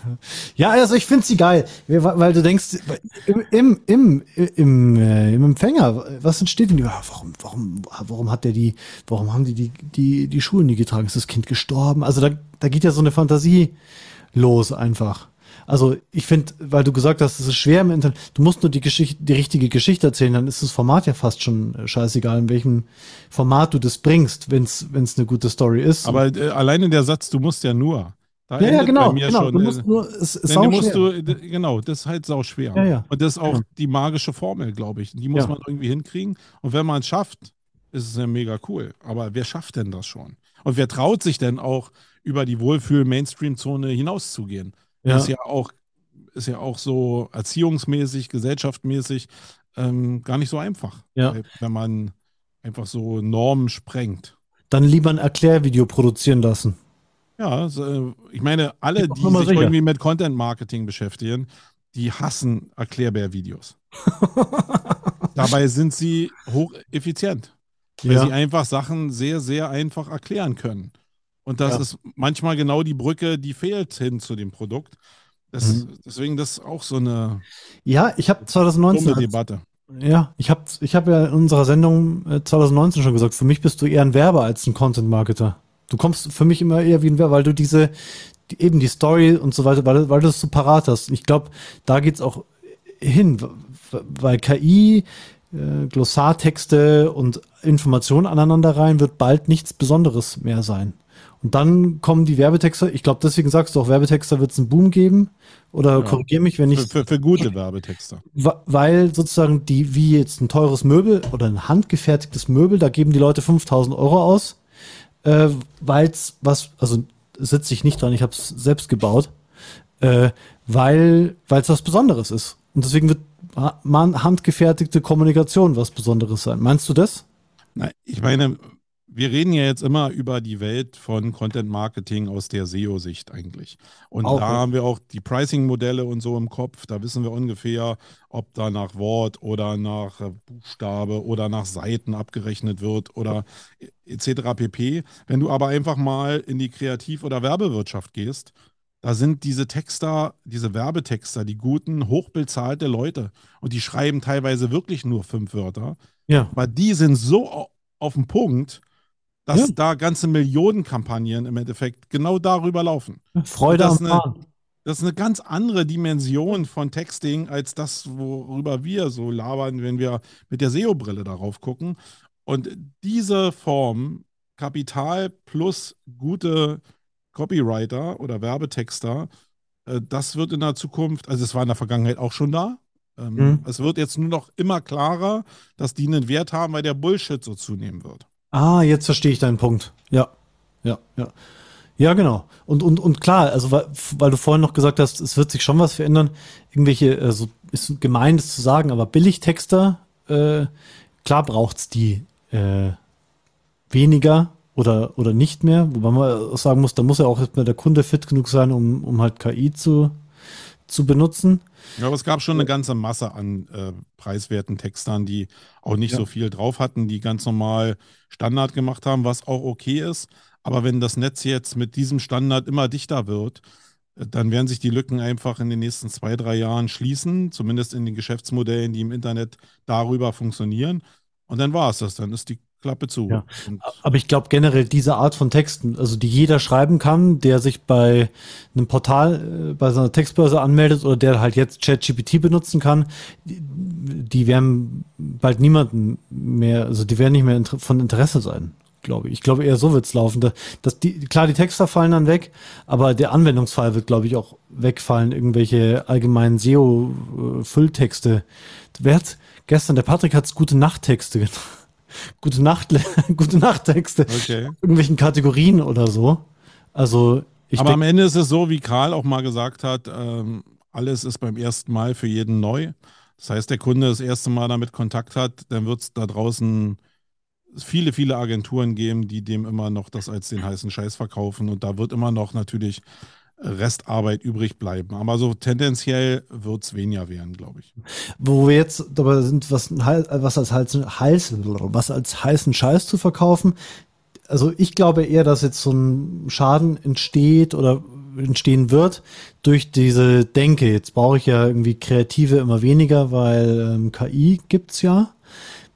Ja, also ich finde sie geil, weil du denkst, im, im, im, im, äh, im Empfänger, was entsteht denn? Ja, warum, warum, warum hat der die, warum haben die die, die, die Schuhe nie getragen? Ist das Kind gestorben? Also da, da geht ja so eine Fantasie los einfach. Also ich finde, weil du gesagt hast, es ist schwer im Internet, du musst nur die Geschichte, die richtige Geschichte erzählen, dann ist das Format ja fast schon äh, scheißegal, in welchem Format du das bringst, wenn es eine gute Story ist. Aber äh, alleine der Satz, du musst ja nur. Da ja, ja, genau, genau. du musst nur, es ist die musst du, genau, das ist halt sau schwer. Ja, ja. Und das ist auch Ja. die magische Formel, glaube ich. Die muss man irgendwie hinkriegen. Und wenn man es schafft, ist es ja mega cool. Aber wer schafft denn das schon? Und wer traut sich denn auch, über die Wohlfühl-Mainstream-Zone hinauszugehen? Ja. Ist ja auch, ist ja auch so erziehungsmäßig, gesellschaftsmäßig ähm, gar nicht so einfach. Wenn man einfach so Normen sprengt. Dann lieber ein Erklärvideo produzieren lassen. Ja, so, äh, ich meine, alle, die sich sicher. irgendwie mit Content Marketing beschäftigen, die hassen Erklärbär-Videos. Dabei sind sie hocheffizient, weil sie Ja, einfach Sachen sehr, sehr einfach erklären können. Und das Ja. ist manchmal genau die Brücke, die fehlt hin zu dem Produkt. Das, Mhm. Deswegen das auch so eine ja ich habe dumme 2019 als, Debatte. Ja, ich habe ich hab ja in unserer Sendung äh, 2019 schon gesagt, für mich bist du eher ein Werber als ein Content-Marketer. Du kommst für mich immer eher wie ein Werber, weil du diese, die, eben die Story und so weiter, weil, weil du es so parat hast. Ich glaube, da geht's auch hin, weil KI, äh, Glossartexte und Informationen aneinander rein wird bald nichts Besonderes mehr sein. Und dann kommen die Werbetexter, ich glaube, deswegen sagst du auch, Werbetexter wird es einen Boom geben. Oder Ja. korrigier mich, wenn ich Für, für, für gute Werbetexter. Weil sozusagen die, wie jetzt ein teures Möbel oder ein handgefertigtes Möbel, da geben die Leute 5000 Euro aus, äh, weil es was, also sitze ich nicht dran, ich habe es selbst gebaut, äh, weil es was Besonderes ist. Und deswegen wird man handgefertigte Kommunikation was Besonderes sein. Meinst du das? Na, ich meine, wir reden ja jetzt immer über die Welt von Content Marketing aus der SEO-Sicht eigentlich. Und Auch, da ja. haben wir auch die Pricing-Modelle und so im Kopf. Da wissen wir ungefähr, ob da nach Wort oder nach äh, Buchstabe oder nach Seiten abgerechnet wird oder etc. pp. Wenn du aber einfach mal in die Kreativ- oder Werbewirtschaft gehst, da sind diese Texter, diese Werbetexter, die guten, hochbezahlte Leute. Und die schreiben teilweise wirklich nur fünf Wörter. Ja. Aber die sind so au- auf dem Punkt, dass ja. da ganze Millionenkampagnen im Endeffekt genau darüber laufen. Freude am Fahren. Das ist eine ganz andere Dimension von Texting als das, worüber wir so labern, wenn wir mit der SEO-Brille darauf gucken. Und diese Form, Kapital plus gute Copywriter oder Werbetexter, äh, das wird in der Zukunft, also es war in der Vergangenheit auch schon da. Ähm, mhm. Es wird jetzt nur noch immer klarer, dass die einen Wert haben, weil der Bullshit so zunehmen wird. Ah, jetzt verstehe ich deinen Punkt. Ja, ja, ja. Ja, genau. Und, und, und klar, also weil, weil du vorhin noch gesagt hast, es wird sich schon was verändern. Irgendwelche, also ist gemein, das zu sagen, aber Billigtexter, äh, klar braucht's die äh, weniger oder, oder nicht mehr. Wobei man sagen muss, da muss ja auch erstmal der Kunde fit genug sein, um, um halt KI zu, zu benutzen. Ja, aber es gab schon eine ganze Masse an äh, preiswerten Textern, die auch nicht ja. so viel drauf hatten, die ganz normal Standard gemacht haben, was auch okay ist. Aber wenn das Netz jetzt mit diesem Standard immer dichter wird, äh, dann werden sich die Lücken einfach in den nächsten zwei, drei Jahren schließen, zumindest in den Geschäftsmodellen, die im Internet darüber funktionieren. Und dann war es das, dann ist die Klappe zu. Ja. Aber ich glaube generell diese Art von Texten, also die jeder schreiben kann, der sich bei einem Portal, äh, bei so einer Textbörse anmeldet oder der halt jetzt ChatGPT benutzen kann, die, die werden bald niemanden mehr, also die werden nicht mehr von Interesse sein glaube ich. Ich glaube eher so wird's laufen. dass die, klar, die Texter fallen dann weg, aber der Anwendungsfall wird, glaube ich, auch wegfallen. Irgendwelche allgemeinen SEO-Fülltexte. Wer hat gestern, der Patrick hat's gute Nachttexte genannt. Gute Nacht, gute Nachttexte. Okay. Irgendwelchen Kategorien oder so. Also, ich Aber am Ende ist es so, wie Karl auch mal gesagt hat, ähm, alles ist beim ersten Mal für jeden neu. Das heißt, der Kunde das erste Mal damit Kontakt hat, dann wird es da draußen viele, viele Agenturen geben, die dem immer noch das als den heißen Scheiß verkaufen und da wird immer noch natürlich Restarbeit übrig bleiben. Aber so tendenziell wird es weniger werden, glaube ich. Wo wir jetzt dabei sind, was, was, als heiß, was als heißen Scheiß zu verkaufen. Also ich glaube eher, dass jetzt so ein Schaden entsteht oder entstehen wird durch diese Denke. Jetzt brauche ich ja irgendwie Kreative immer weniger, weil ähm, KI gibt's ja.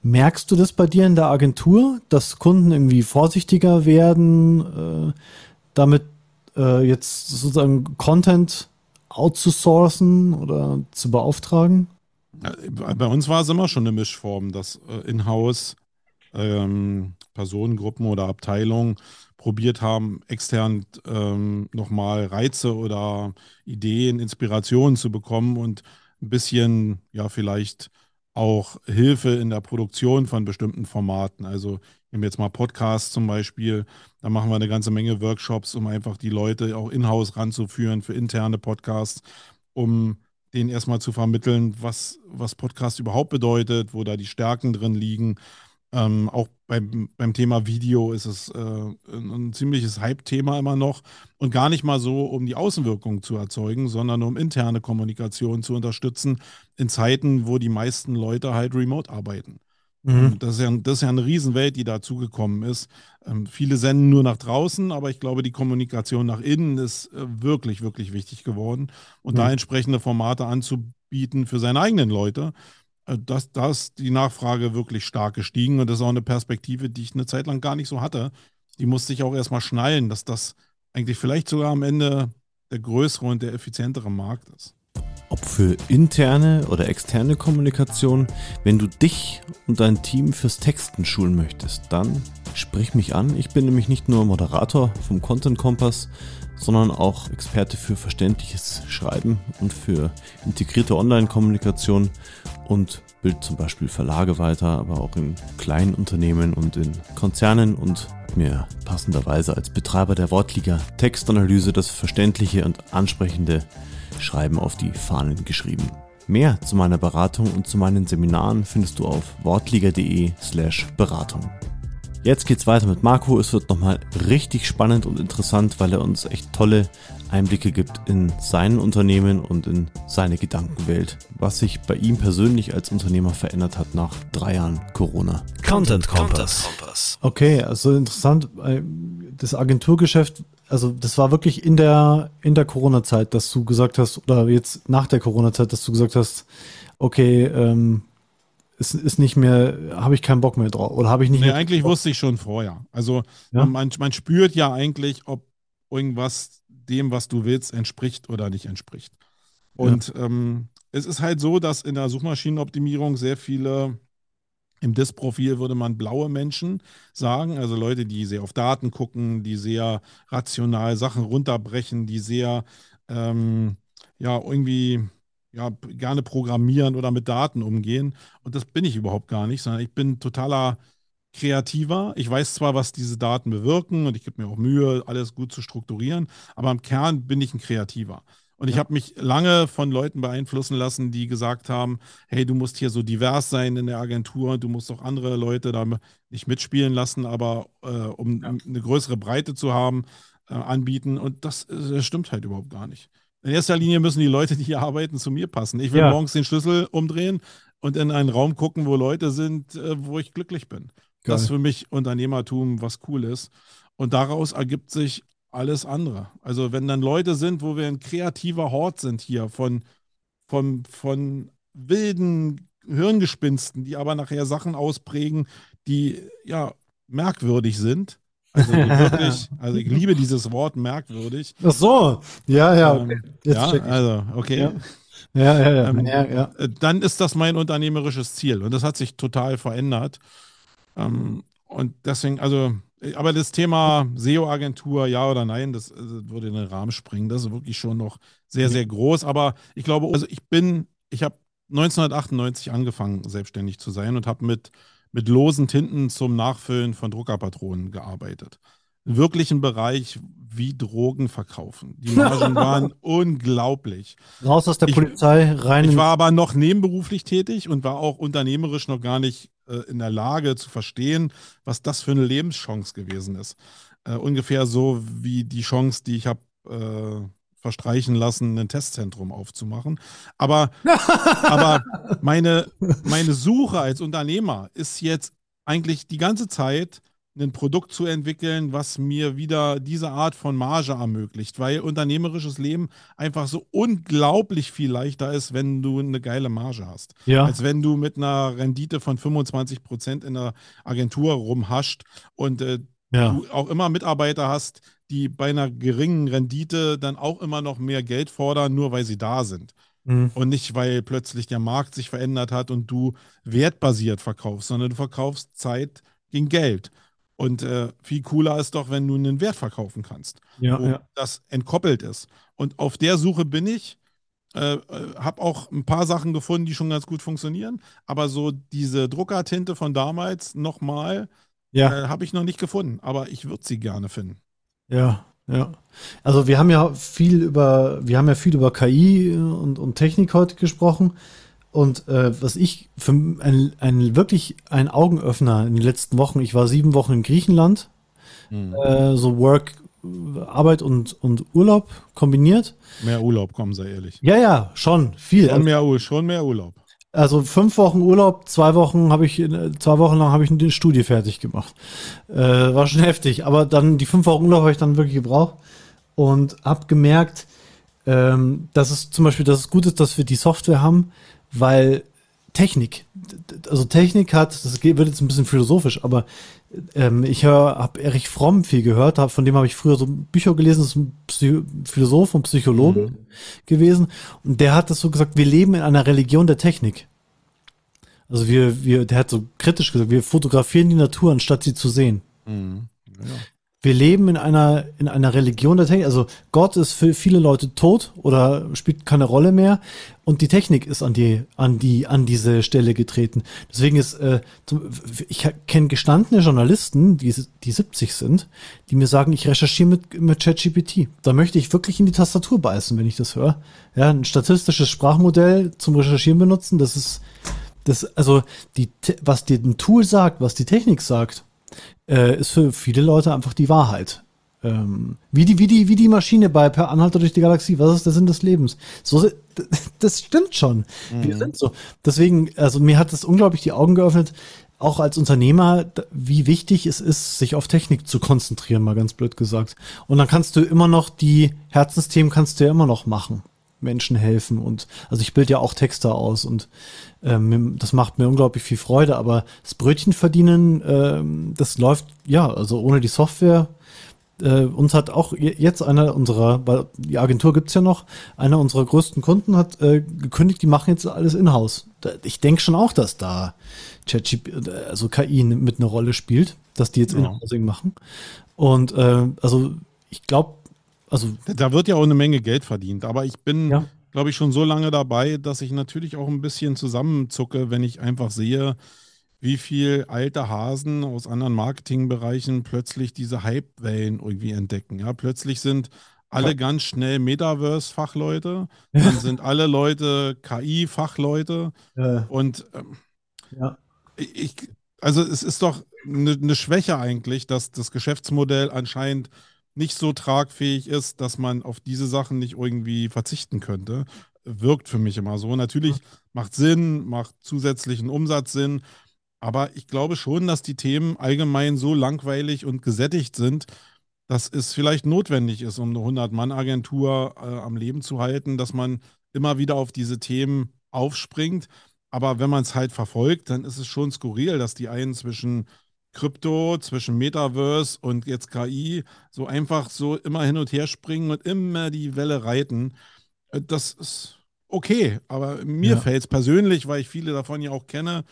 Merkst du das bei dir in der Agentur, dass Kunden irgendwie vorsichtiger werden, äh, damit äh, jetzt sozusagen Content outzusourcen oder zu beauftragen? Bei uns war es immer schon eine Mischform, dass äh, in-house ähm, Personengruppen oder Abteilungen probiert haben, extern ähm, nochmal Reize oder Ideen, Inspirationen zu bekommen und ein bisschen, ja, vielleicht auch Hilfe in der Produktion von bestimmten Formaten. Also wir jetzt mal Podcasts zum Beispiel, da machen wir eine ganze Menge Workshops, um einfach die Leute auch in-house ranzuführen für interne Podcasts, um denen erstmal zu vermitteln, was, was Podcast überhaupt bedeutet, wo da die Stärken drin liegen. Ähm, auch beim, beim Thema Video ist es äh, ein, ziemliches Hype-Thema immer noch. Und gar nicht mal so, um die Außenwirkung zu erzeugen, sondern um interne Kommunikation zu unterstützen in Zeiten, wo die meisten Leute halt remote arbeiten. Mhm. Das, ist ja, das ist ja eine Riesenwelt, die dazugekommen ist. Ähm, viele senden nur nach draußen, aber ich glaube, die Kommunikation nach innen ist äh, wirklich, wirklich wichtig geworden. Und mhm. da entsprechende Formate anzubieten für seine eigenen Leute, äh, dass da ist die Nachfrage wirklich stark gestiegen und das ist auch eine Perspektive, die ich eine Zeit lang gar nicht so hatte. Die musste ich auch erstmal schnallen, dass das eigentlich vielleicht sogar am Ende der größere und der effizientere Markt ist. Ob für interne oder externe Kommunikation, wenn du dich und dein Team fürs Texten schulen möchtest, dann sprich mich an. Ich bin nämlich nicht nur Moderator vom Content Kompass, sondern auch Experte für verständliches Schreiben und für integrierte Online-Kommunikation und bild zum Beispiel Verlage weiter, aber auch in kleinen Unternehmen und in Konzernen und mir passenderweise als Betreiber der Wortliga Textanalyse das verständliche und ansprechende Schreiben auf die Fahnen geschrieben. Mehr zu meiner Beratung und zu meinen Seminaren findest du auf wortliga.de slash Beratung. Jetzt geht's weiter mit Marco. Es wird nochmal richtig spannend und interessant, weil er uns echt tolle Einblicke gibt in sein Unternehmen und in seine Gedankenwelt, was sich bei ihm persönlich als Unternehmer verändert hat nach drei Jahren Corona. Content Kompass. Okay, also interessant. Äh, das Agenturgeschäft, also das war wirklich in der, in der Corona-Zeit, dass du gesagt hast, oder jetzt nach der Corona-Zeit, dass du gesagt hast, okay, ähm, ist, ist nicht mehr, habe ich keinen Bock mehr drauf. Oder habe ich nicht nee, mehr. eigentlich wusste ich schon vorher. Also Ja. man, man spürt ja eigentlich, ob irgendwas dem, was du willst, entspricht oder nicht entspricht. Und ähm, es ist halt so, dass in der Suchmaschinenoptimierung sehr viele im Disk-Profil würde man blaue Menschen sagen, also Leute, die sehr auf Daten gucken, die sehr rational Sachen runterbrechen, die sehr ähm, ja irgendwie ja gerne programmieren oder mit Daten umgehen. Und das bin ich überhaupt gar nicht, sondern ich bin totaler kreativer. Ich weiß zwar, was diese Daten bewirken und ich gebe mir auch Mühe, alles gut zu strukturieren, aber im Kern bin ich ein Kreativer. Und ich habe mich lange von Leuten beeinflussen lassen, die gesagt haben, hey, du musst hier so divers sein in der Agentur, du musst auch andere Leute da nicht mitspielen lassen, aber äh, um eine größere Breite zu haben, äh, anbieten. Und das, äh, das stimmt halt überhaupt gar nicht. In erster Linie müssen die Leute, die hier arbeiten, zu mir passen. Ich will Ja. morgens den Schlüssel umdrehen und in einen Raum gucken, wo Leute sind, äh, wo ich glücklich bin. Das ist Geil. für mich Unternehmertum, was cool ist. Und daraus ergibt sich alles andere. Also wenn dann Leute sind, wo wir ein kreativer Hort sind hier von, von, von wilden Hirngespinsten, die aber nachher Sachen ausprägen, die ja merkwürdig sind. Also wirklich, also ich liebe dieses Wort merkwürdig. Ach so. Ja, ja. Okay. Ähm, Jetzt ja, also okay. Ja. Ja, ja, ja. Ähm, ja, ja. Äh, dann ist das mein unternehmerisches Ziel. Und das hat sich total verändert. Ähm, und deswegen, also, aber das Thema SEO-Agentur, ja oder nein, das, äh, würde in den Rahmen springen. Das ist wirklich schon noch sehr, sehr groß. Aber ich glaube, also ich bin, ich habe 1998 angefangen, selbstständig zu sein und habe mit, mit losen Tinten zum Nachfüllen von Druckerpatronen gearbeitet. Wirklich ein Bereich wie Drogen verkaufen. Die Margen waren unglaublich. Raus aus der Ich- Polizei, rein Ich war aber noch nebenberuflich tätig und war auch unternehmerisch noch gar nicht äh, in der Lage zu verstehen, was das für eine Lebenschance gewesen ist. Äh, ungefähr so wie die Chance, die ich habe äh, verstreichen lassen, ein Testzentrum aufzumachen. Aber, aber meine, meine Suche als Unternehmer ist jetzt eigentlich die ganze Zeit ein Produkt zu entwickeln, was mir wieder diese Art von Marge ermöglicht, weil unternehmerisches Leben einfach so unglaublich viel leichter ist, wenn du eine geile Marge hast. ja. Als wenn du mit einer Rendite von 25 Prozent in der Agentur rumhascht und äh, ja. du auch immer Mitarbeiter hast, die bei einer geringen Rendite dann auch immer noch mehr Geld fordern, nur weil sie da sind. Mhm. Und nicht, weil plötzlich der Markt sich verändert hat und du wertbasiert verkaufst, sondern du verkaufst Zeit gegen Geld. Und äh, viel cooler ist doch, wenn du einen Wert verkaufen kannst, Ja, wo ja. das entkoppelt ist. Und auf der Suche bin ich. Äh, habe auch ein paar Sachen gefunden, die schon ganz gut funktionieren. Aber so diese Druckertinte von damals nochmal Ja. äh, habe ich noch nicht gefunden. Aber ich würde sie gerne finden. Ja, ja. Also wir haben ja viel über, wir haben ja viel über KI und, und Technik heute gesprochen. Und äh, was ich für ein, ein wirklich ein Augenöffner in den letzten Wochen, ich war sieben Wochen in Griechenland, äh, so Work, Arbeit und, und Urlaub kombiniert. Mehr Urlaub, komm, sei ehrlich. Ja, ja, schon viel. Schon mehr, schon mehr Urlaub. Also fünf Wochen Urlaub, zwei Wochen habe ich, äh, zwei Wochen lang habe ich eine Studie fertig gemacht. Äh, war schon heftig, aber dann die fünf Wochen Urlaub habe ich dann wirklich gebraucht und habe gemerkt, ähm, dass es zum Beispiel, dass es gut ist, dass wir die Software haben, weil Technik, also Technik hat, das wird jetzt ein bisschen philosophisch, aber ähm, ich höre, habe Erich Fromm viel gehört, hab, von dem habe ich früher so Bücher gelesen, das ist ein Psy Philosoph und Psychologe gewesen und der hat das so gesagt, wir leben in einer Religion der Technik. Also wir, wir, der hat so kritisch gesagt, wir fotografieren die Natur, anstatt sie zu sehen. Wir leben in einer, in einer Religion der Technik. Also Gott ist für viele Leute tot oder spielt keine Rolle mehr. Und die Technik ist an die, an die, an diese Stelle getreten. Deswegen ist, äh, ich kenne gestandene Journalisten, die, die 70 sind, die mir sagen, ich recherchiere mit, mit ChatGPT. Da möchte ich wirklich in die Tastatur beißen, wenn ich das höre. Ja, ein statistisches Sprachmodell zum Recherchieren benutzen, das ist, das, also die, was dir ein Tool sagt, was die Technik sagt, äh, ist für viele Leute einfach die Wahrheit. Ähm, wie, die, wie, die, wie die Maschine bei Per Anhalter durch die Galaxie. Was ist der Sinn des Lebens? So, das stimmt schon. Wir sind so. Deswegen, also mir hat es unglaublich die Augen geöffnet, auch als Unternehmer, wie wichtig es ist, sich auf Technik zu konzentrieren, mal ganz blöd gesagt. Und dann kannst du immer noch die Herzensthemen kannst du ja immer noch machen. Menschen helfen und also ich bilde ja auch Texte aus und ähm, das macht mir unglaublich viel Freude, aber das Brötchen verdienen, ähm, das läuft ja, also ohne die Software äh, uns hat auch jetzt einer unserer, weil die Agentur gibt's ja noch, einer unserer größten Kunden hat äh, gekündigt, die machen jetzt alles in-house. Ich denke schon auch, dass da ChatGPT, also KI mit einer Rolle spielt, dass die jetzt ja. in-housing machen. Und äh, also ich glaube, also da wird ja auch eine Menge Geld verdient, aber ich bin, ja. glaube ich, schon so lange dabei, dass ich natürlich auch ein bisschen zusammenzucke, wenn ich einfach sehe, wie viel alte Hasen aus anderen Marketingbereichen plötzlich diese Hype-Wellen irgendwie entdecken. Ja, plötzlich sind alle ganz schnell Metaverse-Fachleute, dann sind alle Leute KI-Fachleute ja. und ähm, ja. ich, also es ist doch eine, eine Schwäche eigentlich, dass das Geschäftsmodell anscheinend nicht so tragfähig ist, dass man auf diese Sachen nicht irgendwie verzichten könnte. Wirkt für mich immer so. Natürlich macht Sinn, macht zusätzlichen Umsatz Sinn, aber ich glaube schon, dass die Themen allgemein so langweilig und gesättigt sind, dass es vielleicht notwendig ist, um eine 100-Mann-Agentur äh, am Leben zu halten, dass man immer wieder auf diese Themen aufspringt. Aber wenn man es halt verfolgt, dann ist es schon skurril, dass die einen zwischen Krypto, zwischen Metaverse und jetzt KI so einfach so immer hin und her springen und immer die Welle reiten. Äh, das ist okay, aber mir ja. fällt es persönlich, weil ich viele davon ja auch kenne,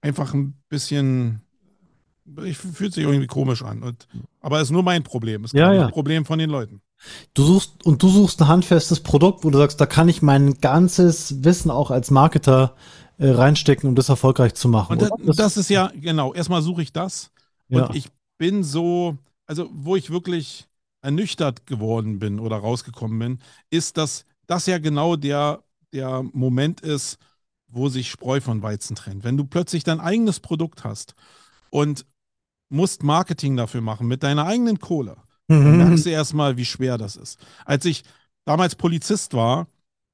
einfach ein bisschen, ich fühlt sich irgendwie komisch an. Und, aber es ist nur mein Problem. Es ist ja, ja. ein Problem von den Leuten. Du suchst und du suchst ein handfestes Produkt, wo du sagst, da kann ich mein ganzes Wissen auch als Marketer äh, reinstecken, um das erfolgreich zu machen. Und das, das, ist ja, genau, erstmal suche ich das. Ja. Und ich bin so, also wo ich wirklich ernüchtert geworden bin oder rausgekommen bin, ist, dass das ja genau der, der Moment ist, wo sich Spreu von Weizen trennt. Wenn du plötzlich dein eigenes Produkt hast und musst Marketing dafür machen mit deiner eigenen Kohle, mhm. dann merkst du erstmal, wie schwer das ist. Als ich damals Polizist war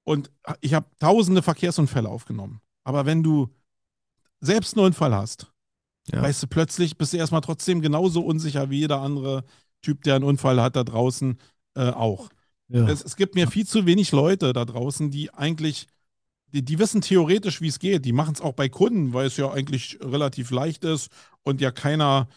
und ich habe tausende Verkehrsunfälle aufgenommen, aber wenn du selbst einen Unfall hast, ja. weißt du, plötzlich bist du erstmal trotzdem genauso unsicher wie jeder andere Typ, der einen Unfall hat da draußen äh, auch. Ja. Es, es, gibt mir viel zu wenig Leute da draußen, die eigentlich die, die wissen theoretisch, wie es geht. Die machen es auch bei Kunden, weil es ja eigentlich relativ leicht ist und ja keiner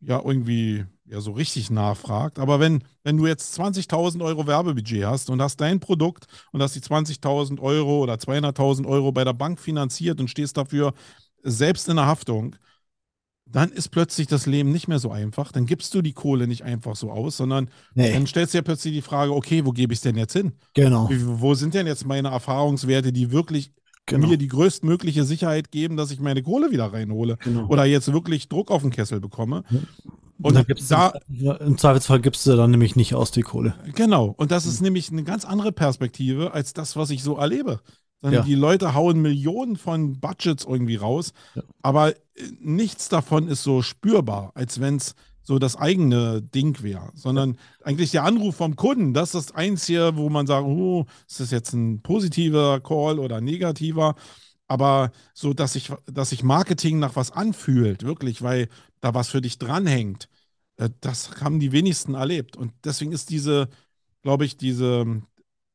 ja irgendwie ja so richtig nachfragt. Aber wenn, wenn du jetzt 20.000 Euro Werbebudget hast und hast dein Produkt und hast die 20.000 Euro oder 200.000 Euro bei der Bank finanziert und stehst dafür selbst in der Haftung, dann ist plötzlich das Leben nicht mehr so einfach. Dann gibst du die Kohle nicht einfach so aus, sondern nee. dann stellst du ja plötzlich die Frage, okay, wo gebe ich es denn jetzt hin? Genau. Wo sind denn jetzt meine Erfahrungswerte, die wirklich genau. mir die größtmögliche Sicherheit geben, dass ich meine Kohle wieder reinhole genau. oder jetzt wirklich Druck auf den Kessel bekomme? Ja. Und, und da, im Zweifelsfall gibst du dann nämlich nicht aus die Kohle. Genau. Und das ist mhm. nämlich eine ganz andere Perspektive als das, was ich so erlebe. Ja. die Leute hauen Millionen von Budgets irgendwie raus, ja. aber äh, nichts davon ist so spürbar, als wenn es so das eigene Ding wäre, sondern ja. eigentlich der Anruf vom Kunden, das ist das Einzige, wo man sagt, oh, ist das jetzt ein positiver Call oder ein negativer? Aber so, dass sich dass sich Marketing nach was anfühlt, wirklich, weil da was für dich dranhängt, äh, das haben die wenigsten erlebt. Und deswegen ist diese, glaube ich, diese,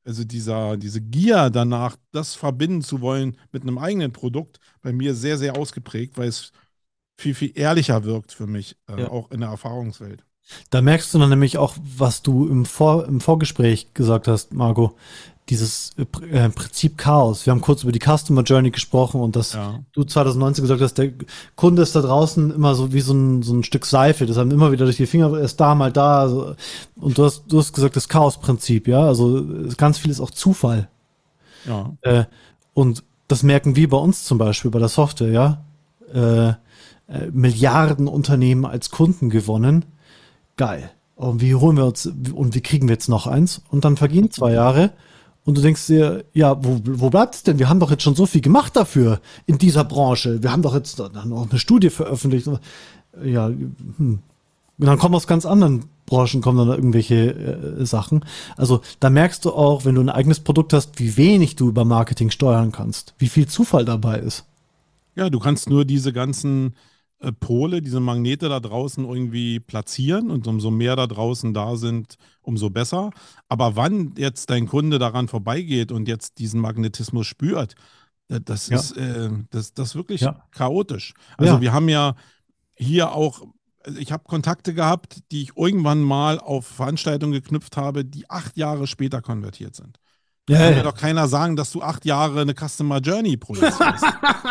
also dieser, diese Gier danach, das verbinden zu wollen mit einem eigenen Produkt, bei mir sehr, sehr ausgeprägt, weil es viel, viel ehrlicher wirkt für mich, äh, ja. auch in der Erfahrungswelt. Da merkst du dann nämlich auch, was du im, Vor im Vorgespräch gesagt hast, Marco dieses äh, äh, Prinzip Chaos. Wir haben kurz über die Customer Journey gesprochen und dass ja. du 2019 gesagt hast, der Kunde ist da draußen immer so wie so ein, so ein Stück Seife. Das haben immer wieder durch die Finger, er ist da, mal da. Also, und du hast, du hast gesagt, das Chaos-Prinzip, ja. Also ganz viel ist auch Zufall. Ja. Äh, und das merken wir bei uns zum Beispiel bei der Software, ja. Äh, äh, Milliarden Unternehmen als Kunden gewonnen. Geil. Und wie holen wir uns, und wie kriegen wir jetzt noch eins? Und dann vergehen zwei Jahre und du denkst dir, ja, wo, wo bleibt's denn? Wir haben doch jetzt schon so viel gemacht dafür in dieser Branche. Wir haben doch jetzt noch eine Studie veröffentlicht. Ja, hm. Und dann kommen aus ganz anderen Branchen kommen dann irgendwelche äh, Sachen. Also da merkst du auch, wenn du ein eigenes Produkt hast, wie wenig du über Marketing steuern kannst, wie viel Zufall dabei ist. Ja, du kannst nur diese ganzen Pole, diese Magnete da draußen irgendwie platzieren und umso mehr da draußen da sind, umso besser. Aber wann jetzt dein Kunde daran vorbeigeht und jetzt diesen Magnetismus spürt, äh, das ja. ist äh, das, das wirklich ja. chaotisch. Also ja. wir haben ja hier auch, also ich habe Kontakte gehabt, die ich irgendwann mal auf Veranstaltungen geknüpft habe, die acht Jahre später konvertiert sind. Ja, kann ja. mir doch keiner sagen, dass du acht Jahre eine Customer Journey produzierst.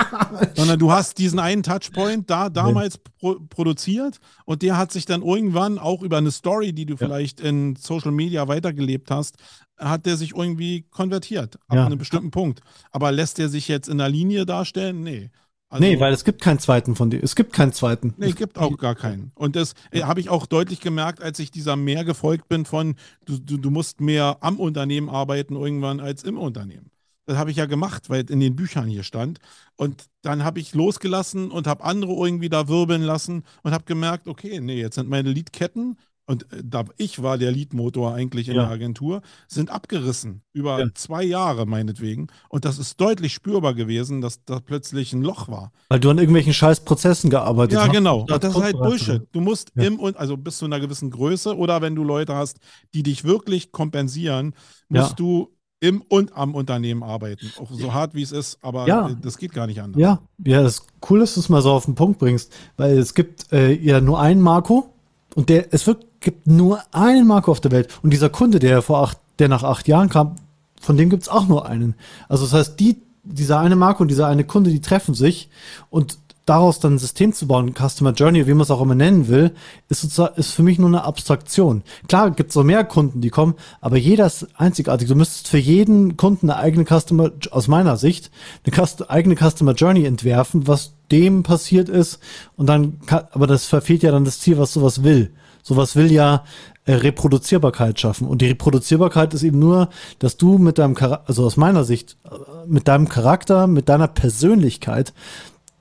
Sondern du hast diesen einen Touchpoint da damals pro produziert und der hat sich dann irgendwann auch über eine Story, die du ja. vielleicht in Social Media weitergelebt hast, hat der sich irgendwie konvertiert ab einem bestimmten Punkt. Aber lässt der sich jetzt in der Linie darstellen? Nee. Also, nee, weil es gibt keinen zweiten von dir. Es gibt keinen zweiten. Nee, es gibt auch gar keinen. Und das äh, habe ich auch deutlich gemerkt, als ich dieser mehr gefolgt bin von, du, du, du musst mehr am Unternehmen arbeiten irgendwann als im Unternehmen. Das habe ich ja gemacht, weil in den Büchern hier stand. Und dann habe ich losgelassen und habe andere irgendwie da wirbeln lassen und habe gemerkt, okay, nee, jetzt sind meine Liedketten und äh, da ich war der Leadmotor eigentlich in ja. der Agentur, sind abgerissen über ja. zwei Jahre meinetwegen. Und das ist deutlich spürbar gewesen, dass da plötzlich ein Loch war. Weil du an irgendwelchen scheiß Prozessen gearbeitet hast. Ja, genau. Und das ist halt Bullshit. Du musst ja. im und also bis zu einer gewissen Größe oder wenn du Leute hast, die dich wirklich kompensieren, musst du im und am Unternehmen arbeiten. Auch so hart wie es ist, aber ja. das geht gar nicht anders. Ja, ja, das ist cool, dass du es mal so auf den Punkt bringst, weil es gibt äh, ja nur einen Marco und der, es wird gibt nur einen Marco auf der Welt. Und dieser Kunde, der vor acht, der nach acht Jahren kam, von dem gibt es auch nur einen. Also das heißt, die, dieser eine Marco und dieser eine Kunde, die treffen sich und daraus dann ein System zu bauen, Customer Journey, wie man es auch immer nennen will, ist sozusagen, ist für mich nur eine Abstraktion. Klar gibt es so mehr Kunden, die kommen, aber jeder ist einzigartig. Du müsstest für jeden Kunden eine eigene Customer, aus meiner Sicht, eine eigene Customer Journey entwerfen, was dem passiert ist und dann, aber das verfehlt ja dann das Ziel, was sowas will. Sowas will ja äh, Reproduzierbarkeit schaffen. Und die Reproduzierbarkeit ist eben nur, dass du mit deinem Charakter, also aus meiner Sicht, äh, mit deinem Charakter, mit deiner Persönlichkeit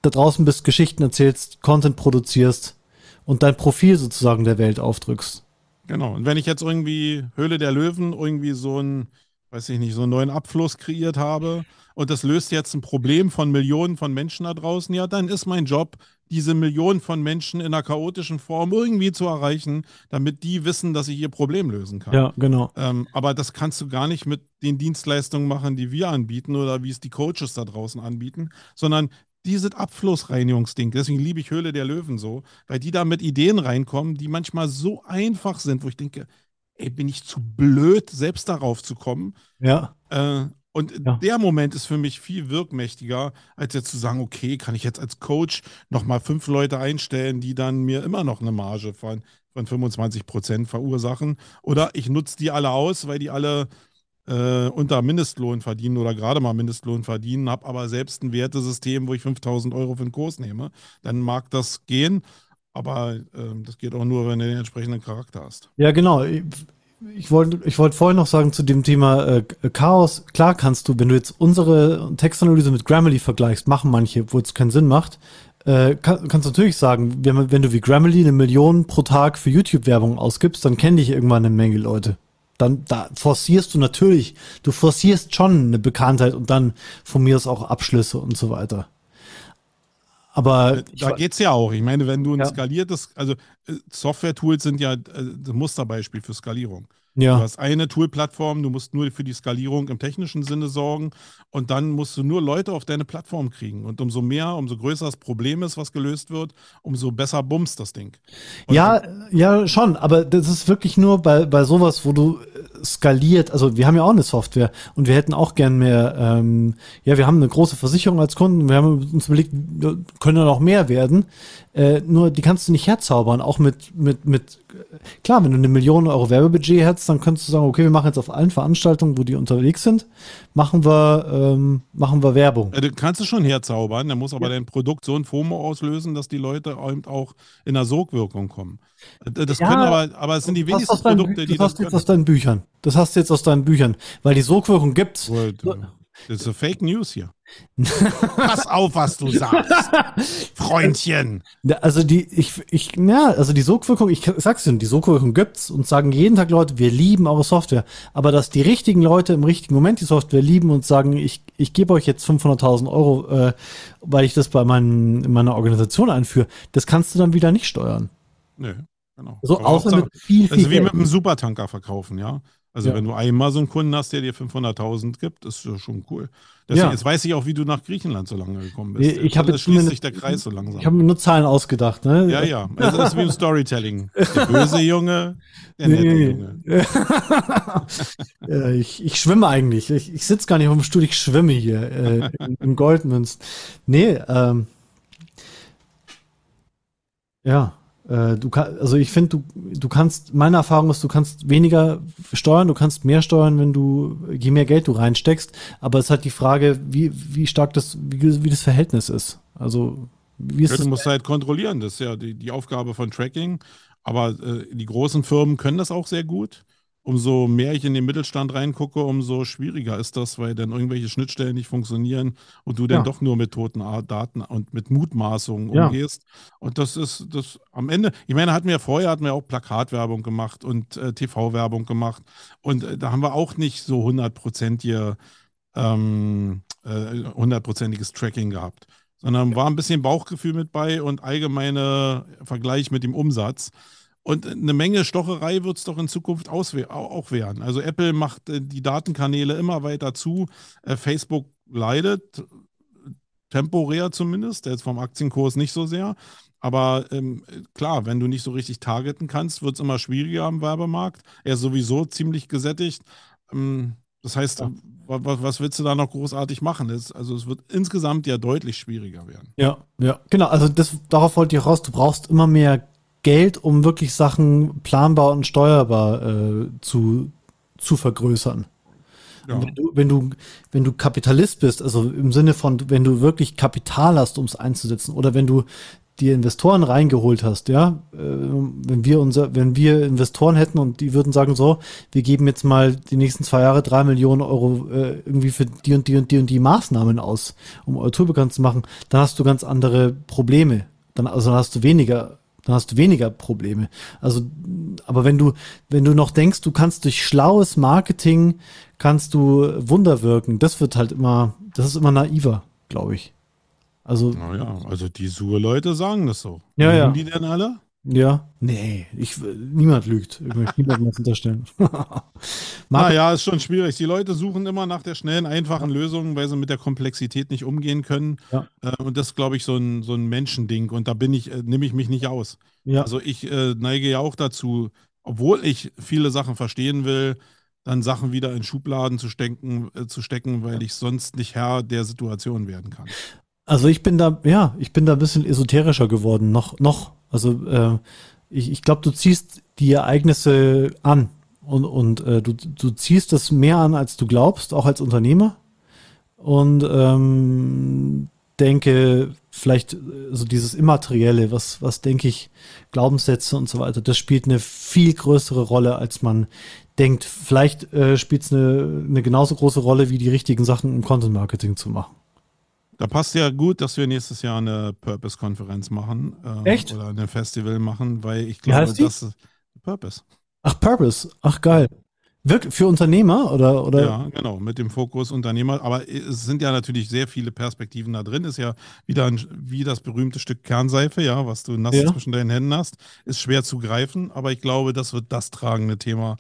da draußen bist, Geschichten erzählst, Content produzierst und dein Profil sozusagen der Welt aufdrückst. Genau. Und wenn ich jetzt irgendwie Höhle der Löwen irgendwie so einen, weiß ich nicht, so einen neuen Abfluss kreiert habe und das löst jetzt ein Problem von Millionen von Menschen da draußen, ja, dann ist mein Job, diese Millionen von Menschen in einer chaotischen Form irgendwie zu erreichen, damit die wissen, dass ich ihr Problem lösen kann. Ja, genau. Ähm, aber das kannst du gar nicht mit den Dienstleistungen machen, die wir anbieten oder wie es die Coaches da draußen anbieten, sondern dieses Abflussreinigungsding. Deswegen liebe ich Höhle der Löwen so, weil die da mit Ideen reinkommen, die manchmal so einfach sind, wo ich denke, ey, bin ich zu blöd, selbst darauf zu kommen. Ja. Äh, und ja. der Moment ist für mich viel wirkmächtiger, als jetzt zu sagen, okay, kann ich jetzt als Coach nochmal fünf Leute einstellen, die dann mir immer noch eine Marge von, von 25 Prozent verursachen. Oder ich nutze die alle aus, weil die alle äh, unter Mindestlohn verdienen oder gerade mal Mindestlohn verdienen, habe aber selbst ein Wertesystem, wo ich 5000 Euro für einen Kurs nehme. Dann mag das gehen. Aber äh, das geht auch nur, wenn du den entsprechenden Charakter hast. Ja, genau ich wollte ich wollte vorhin noch sagen zu dem Thema äh, Chaos. Klar kannst du, wenn du jetzt unsere Textanalyse mit Grammarly vergleichst, machen manche, wo es keinen Sinn macht, äh, kann, kannst du natürlich sagen, wenn, wenn du wie Grammarly eine Million pro Tag für YouTube-Werbung ausgibst, dann kennen dich irgendwann eine Menge Leute. Dann da forcierst du natürlich, du forcierst schon eine Bekanntheit und dann von mir aus auch Abschlüsse und so weiter. Aber da geht es ja auch. Ich meine, wenn du ein ja. skaliertes, also äh, Software-Tools sind ja ein äh, Musterbeispiel für Skalierung. Ja. Du hast eine Tool-Plattform, du musst nur für die Skalierung im technischen Sinne sorgen und dann musst du nur Leute auf deine Plattform kriegen. Und umso mehr, umso größer das Problem ist, was gelöst wird, umso besser bumst das Ding. Und ja, ja, schon, aber das ist wirklich nur bei, bei sowas, wo du skaliert, also wir haben ja auch eine Software und wir hätten auch gern mehr, ähm, ja, wir haben eine große Versicherung als Kunden, wir haben uns überlegt, können da noch mehr werden, äh, nur die kannst du nicht herzaubern, auch mit, mit, mit, klar, wenn du eine Million Euro Werbebudget hättest, dann könntest du sagen, okay, wir machen jetzt auf allen Veranstaltungen, wo die unterwegs sind, machen wir, ähm, machen wir Werbung. Ja, du kannst es schon herzaubern, dann muss aber ja. dein Produkt so ein FOMO auslösen, dass die Leute auch in der Sogwirkung kommen. Das ja, können aber, aber es sind die wenigsten Produkte, die das. Das hast du jetzt aus deinen Büchern. Das hast du jetzt aus deinen Büchern. Weil die Sogwirkung gibt's. Nur, Das ist so Fake News hier. Pass auf, was du sagst. Freundchen. Also die, ich, ich, ja, also die Sogwirkung, ich sag's dir, die Sogwirkung gibt's und sagen jeden Tag Leute, wir lieben eure Software. Aber dass die richtigen Leute im richtigen Moment die Software lieben und sagen, ich, ich gebe euch jetzt 500.000 Euro, äh, weil ich das bei meinen, in meiner Organisation einführe, das kannst du dann wieder nicht steuern. Nö, genau. So, außer mit viel, viel Also wie Geld. mit einem Supertanker verkaufen, ja. Also Ja. wenn du einmal so einen Kunden hast, der dir 500.000 gibt, ist das schon cool. Deswegen, Ja. jetzt weiß ich auch, wie du nach Griechenland so lange gekommen bist. ich Jetzt schließt sich der Kreis so langsam. Ich habe mir nur Zahlen ausgedacht, ne? ja, ja. Also das ist wie im Storytelling. Der böse Junge, der nette Nee. Junge. Ja, ich, ich schwimme eigentlich. Ich, ich sitze gar nicht auf dem Stuhl, ich schwimme hier äh, in, in Goldmünzen. Nee, ähm, ja, äh, du kannst, also ich finde, du, du kannst, meine Erfahrung ist, du kannst weniger steuern, du kannst mehr steuern, wenn du, je mehr Geld du reinsteckst, aber es ist halt die Frage, wie, wie stark das, wie, wie das Verhältnis ist. Also, wie ist Ja, das? du musst halt kontrollieren. Das ist ja die, die Aufgabe von Tracking. Aber äh, die großen Firmen können das auch sehr gut. Umso mehr ich in den Mittelstand reingucke, umso schwieriger ist das, weil dann irgendwelche Schnittstellen nicht funktionieren und du dann Ja. doch nur mit toten Daten und mit Mutmaßungen Ja. umgehst. Und das ist das am Ende, ich meine, hatten wir vorher hatten wir auch Plakatwerbung gemacht und äh, TV-Werbung gemacht. Und äh, da haben wir auch nicht so hundertprozentige ähm, äh, hundertprozentiges Tracking gehabt, sondern war ein bisschen Bauchgefühl mit bei und allgemeine Vergleich mit dem Umsatz. Und eine Menge Stocherei wird es doch in Zukunft auch werden. Also Apple macht äh, die Datenkanäle immer weiter zu. Äh, Facebook leidet, temporär zumindest, jetzt vom Aktienkurs nicht so sehr. Aber ähm, klar, wenn du nicht so richtig targeten kannst, wird es immer schwieriger am Werbemarkt. Er ist sowieso ziemlich gesättigt. Ähm, das heißt, Ja. wa- wa- was willst du da noch großartig machen? Es, also es wird insgesamt ja deutlich schwieriger werden. Ja, ja, genau. Also das, darauf wollte ich raus. Du brauchst immer mehr Geld, um wirklich Sachen planbar und steuerbar äh, zu, zu vergrößern. Ja. Wenn du, wenn du, wenn du Kapitalist bist, also im Sinne von, wenn du wirklich Kapital hast, um es einzusetzen, oder wenn du dir Investoren reingeholt hast, ja, äh, wenn wir unser, wenn wir Investoren hätten und die würden sagen so, wir geben jetzt mal die nächsten zwei Jahre drei Millionen Euro äh, irgendwie für die und die und die und die Maßnahmen aus, um eure Tour bekannt zu machen, dann hast du ganz andere Probleme. Dann, also dann hast du weniger, dann hast du weniger Probleme. Also, aber wenn du, wenn du noch denkst, du kannst durch schlaues Marketing kannst du Wunder wirken, das wird halt immer, das ist immer naiver, glaube ich. Also, Naja, also die Sur-Leute sagen das so. Ja, ja. die denn alle? Ja, nee, ich, niemand lügt. Ich möchte niemandem was unterstellen. Naja, ist schon schwierig. Die Leute suchen immer nach der schnellen, einfachen Lösung, weil sie mit der Komplexität nicht umgehen können. Ja. Äh, und das ist, glaube ich, so ein, so ein Menschending. Und da bin ich, äh, nehme ich mich nicht aus. ja, Also ich äh, neige ja auch dazu, obwohl ich viele Sachen verstehen will, dann Sachen wieder in Schubladen zu stecken, äh, zu stecken, weil ich sonst nicht Herr der Situation werden kann. Also ich bin da, ja, ich bin da ein bisschen esoterischer geworden, noch, noch. Also äh, ich, ich glaube, du ziehst die Ereignisse an und, und äh, du, du ziehst das mehr an, als du glaubst, auch als Unternehmer. Und ähm, denke, vielleicht äh, so dieses Immaterielle, was, was denke ich, Glaubenssätze und so weiter, das spielt eine viel größere Rolle, als man denkt. Vielleicht äh, spielt es eine, eine genauso große Rolle, wie die richtigen Sachen im Content Marketing zu machen. Da passt ja gut, dass wir nächstes Jahr eine Purpose-Konferenz machen. ähm, Echt? Oder ein Festival machen, weil ich glaube, die? dass Purpose. Ach, Purpose. Ach, geil. Wirklich für Unternehmer oder oder? Ja, genau, mit dem Fokus Unternehmer. Aber es sind ja natürlich sehr viele Perspektiven da drin. Ist ja wieder ein, wie das berühmte Stück Kernseife, ja, was du nass Ja. zwischen deinen Händen hast. Ist schwer zu greifen, aber ich glaube, das wird das tragende Thema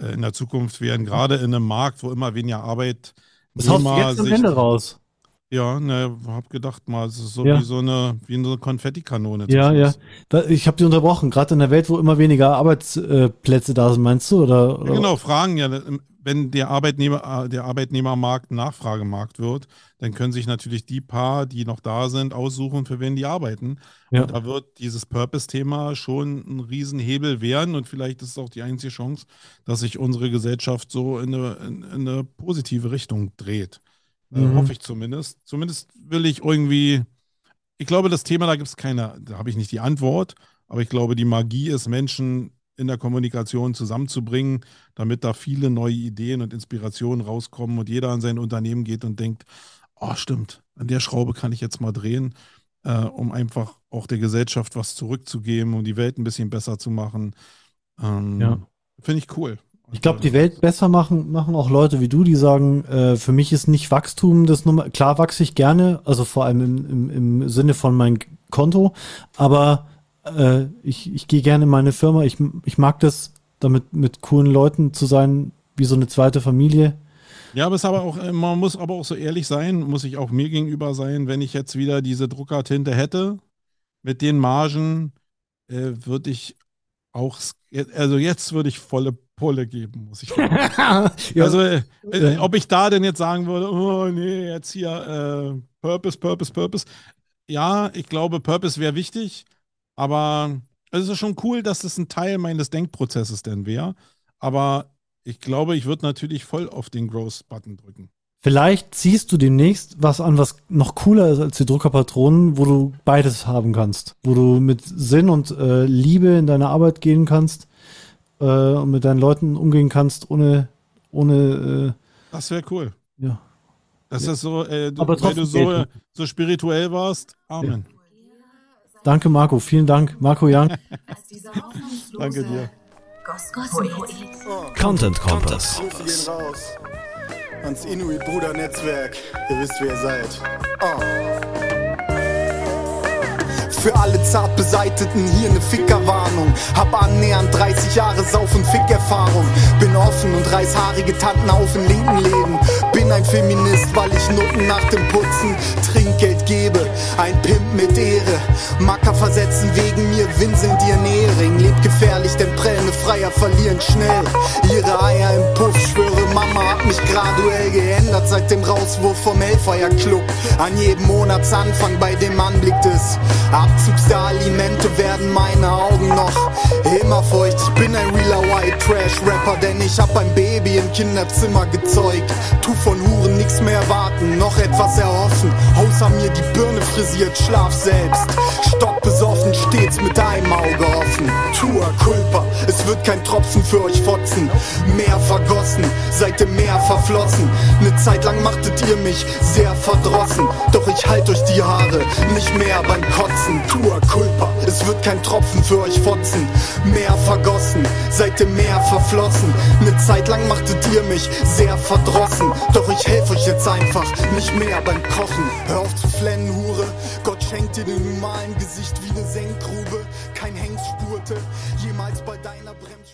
äh, in der Zukunft werden. Gerade in einem Markt, wo immer weniger Arbeit. Das haust du jetzt am Ende raus. Ja, ne, hab gedacht mal, es ist so Ja. wie so eine, wie eine Konfettikanone. Ja, ja. Da, ich habe dich unterbrochen. Gerade in der Welt, wo immer weniger Arbeitsplätze da sind, meinst du? Oder, oder? Ja, genau, Fragen ja, wenn der Arbeitnehmer, äh, der Arbeitnehmermarkt Nachfragemarkt wird, dann können sich natürlich die paar, die noch da sind, aussuchen, für wen die arbeiten. Ja. Und da wird dieses Purpose-Thema schon ein Riesenhebel werden und vielleicht ist es auch die einzige Chance, dass sich unsere Gesellschaft so in eine, in, in eine positive Richtung dreht. Äh, Mhm. hoffe ich zumindest. Zumindest will ich irgendwie, ich glaube, das Thema, da gibt es keine, da habe ich nicht die Antwort, aber ich glaube, die Magie ist, Menschen in der Kommunikation zusammenzubringen, damit da viele neue Ideen und Inspirationen rauskommen und jeder an sein Unternehmen geht und denkt, oh stimmt, an der Schraube kann ich jetzt mal drehen, äh, um einfach auch der Gesellschaft was zurückzugeben, um die Welt ein bisschen besser zu machen. Ähm, ja. Finde ich cool. Ich glaube, die Welt besser machen, machen auch Leute wie du, die sagen, äh, für mich ist nicht Wachstum das Nummer. Klar wachse ich gerne, also vor allem im, im, im Sinne von mein Konto, aber äh, ich, ich gehe gerne in meine Firma. Ich, ich mag das, damit mit coolen Leuten zu sein, wie so eine zweite Familie. Ja, aber es aber auch, äh, man muss aber auch so ehrlich sein, muss ich auch mir gegenüber sein, wenn ich jetzt wieder diese Druckertinte hätte, mit den Margen, äh, würde ich auch, also jetzt würde ich volle Pulle geben, muss ich sagen. ja. Also, äh, äh, ob ich da denn jetzt sagen würde, oh nee, jetzt hier äh, Purpose, Purpose, Purpose. Ja, ich glaube, Purpose wäre wichtig, aber es ist schon cool, dass das ein Teil meines Denkprozesses denn wäre. Aber ich glaube, ich würde natürlich voll auf den Growth-Button drücken. Vielleicht ziehst du demnächst was an, was noch cooler ist als die Druckerpatronen, wo du beides haben kannst. Wo du mit Sinn und äh, Liebe in deine Arbeit gehen kannst äh, und mit deinen Leuten umgehen kannst, ohne. ohne äh, das wäre cool. Ja. Das ja. ist so, äh, du, weil du so, so spirituell warst. Amen. Ja. Danke, Marco. Vielen Dank, Marco Young. Danke dir. Content Kompass. Ans Inuit Bruder Netzwerk. Ihr wisst, wer ihr seid. Oh. Für alle zart beseiteten hier ne Fickerwarnung. Hab annähernd 30 Jahre Sauf- und Fickerfahrung. Bin offen und reiß haarige Tanten auf in linken Läden. Bin ein Feminist, weil ich Nutten nach dem Putzen Trinkgeld gebe. Ein Pimp mit Ehre. Macker versetzen wegen mir Winseln dir Nähring. Lebt gefährlich, denn prellende Freier verlieren schnell. Ihre Eier im Puff, schwöre, Mama hat mich graduell geändert seit dem Rauswurf vom Hellfire Club. An jedem Monatsanfang bei dem Anblick des Abzugs der Alimente werden meine Augen noch immer feucht. Ich bin ein realer White Trash Rapper, denn ich hab ein Baby im Kinderzimmer gezeugt. Tu von Huren nix mehr warten, noch etwas erhoffen. Außer mir die Birne frisiert, schlaf selbst. Stock besoffen, stets mit einem Auge offen. Tua culpa, es wird kein Tropfen für euch fotzen. Meer vergossen, seit dem Meer verflossen. Ne Zeit lang machtet ihr mich sehr verdrossen. Doch ich halt euch die Haare nicht mehr beim Kotzen. Tua culpa, es wird kein Tropfen für euch fotzen. Meer vergossen, seit dem Meer verflossen. Ne Zeit lang machtet ihr mich sehr verdrossen. Doch ich helfe euch jetzt einfach nicht mehr beim Kochen. Hör auf zu flennen, Hure. Gott schenkt dir den normalen Gesicht wie ne Senkgrube. Kein Hengst spurte jemals bei deiner Bremsspur.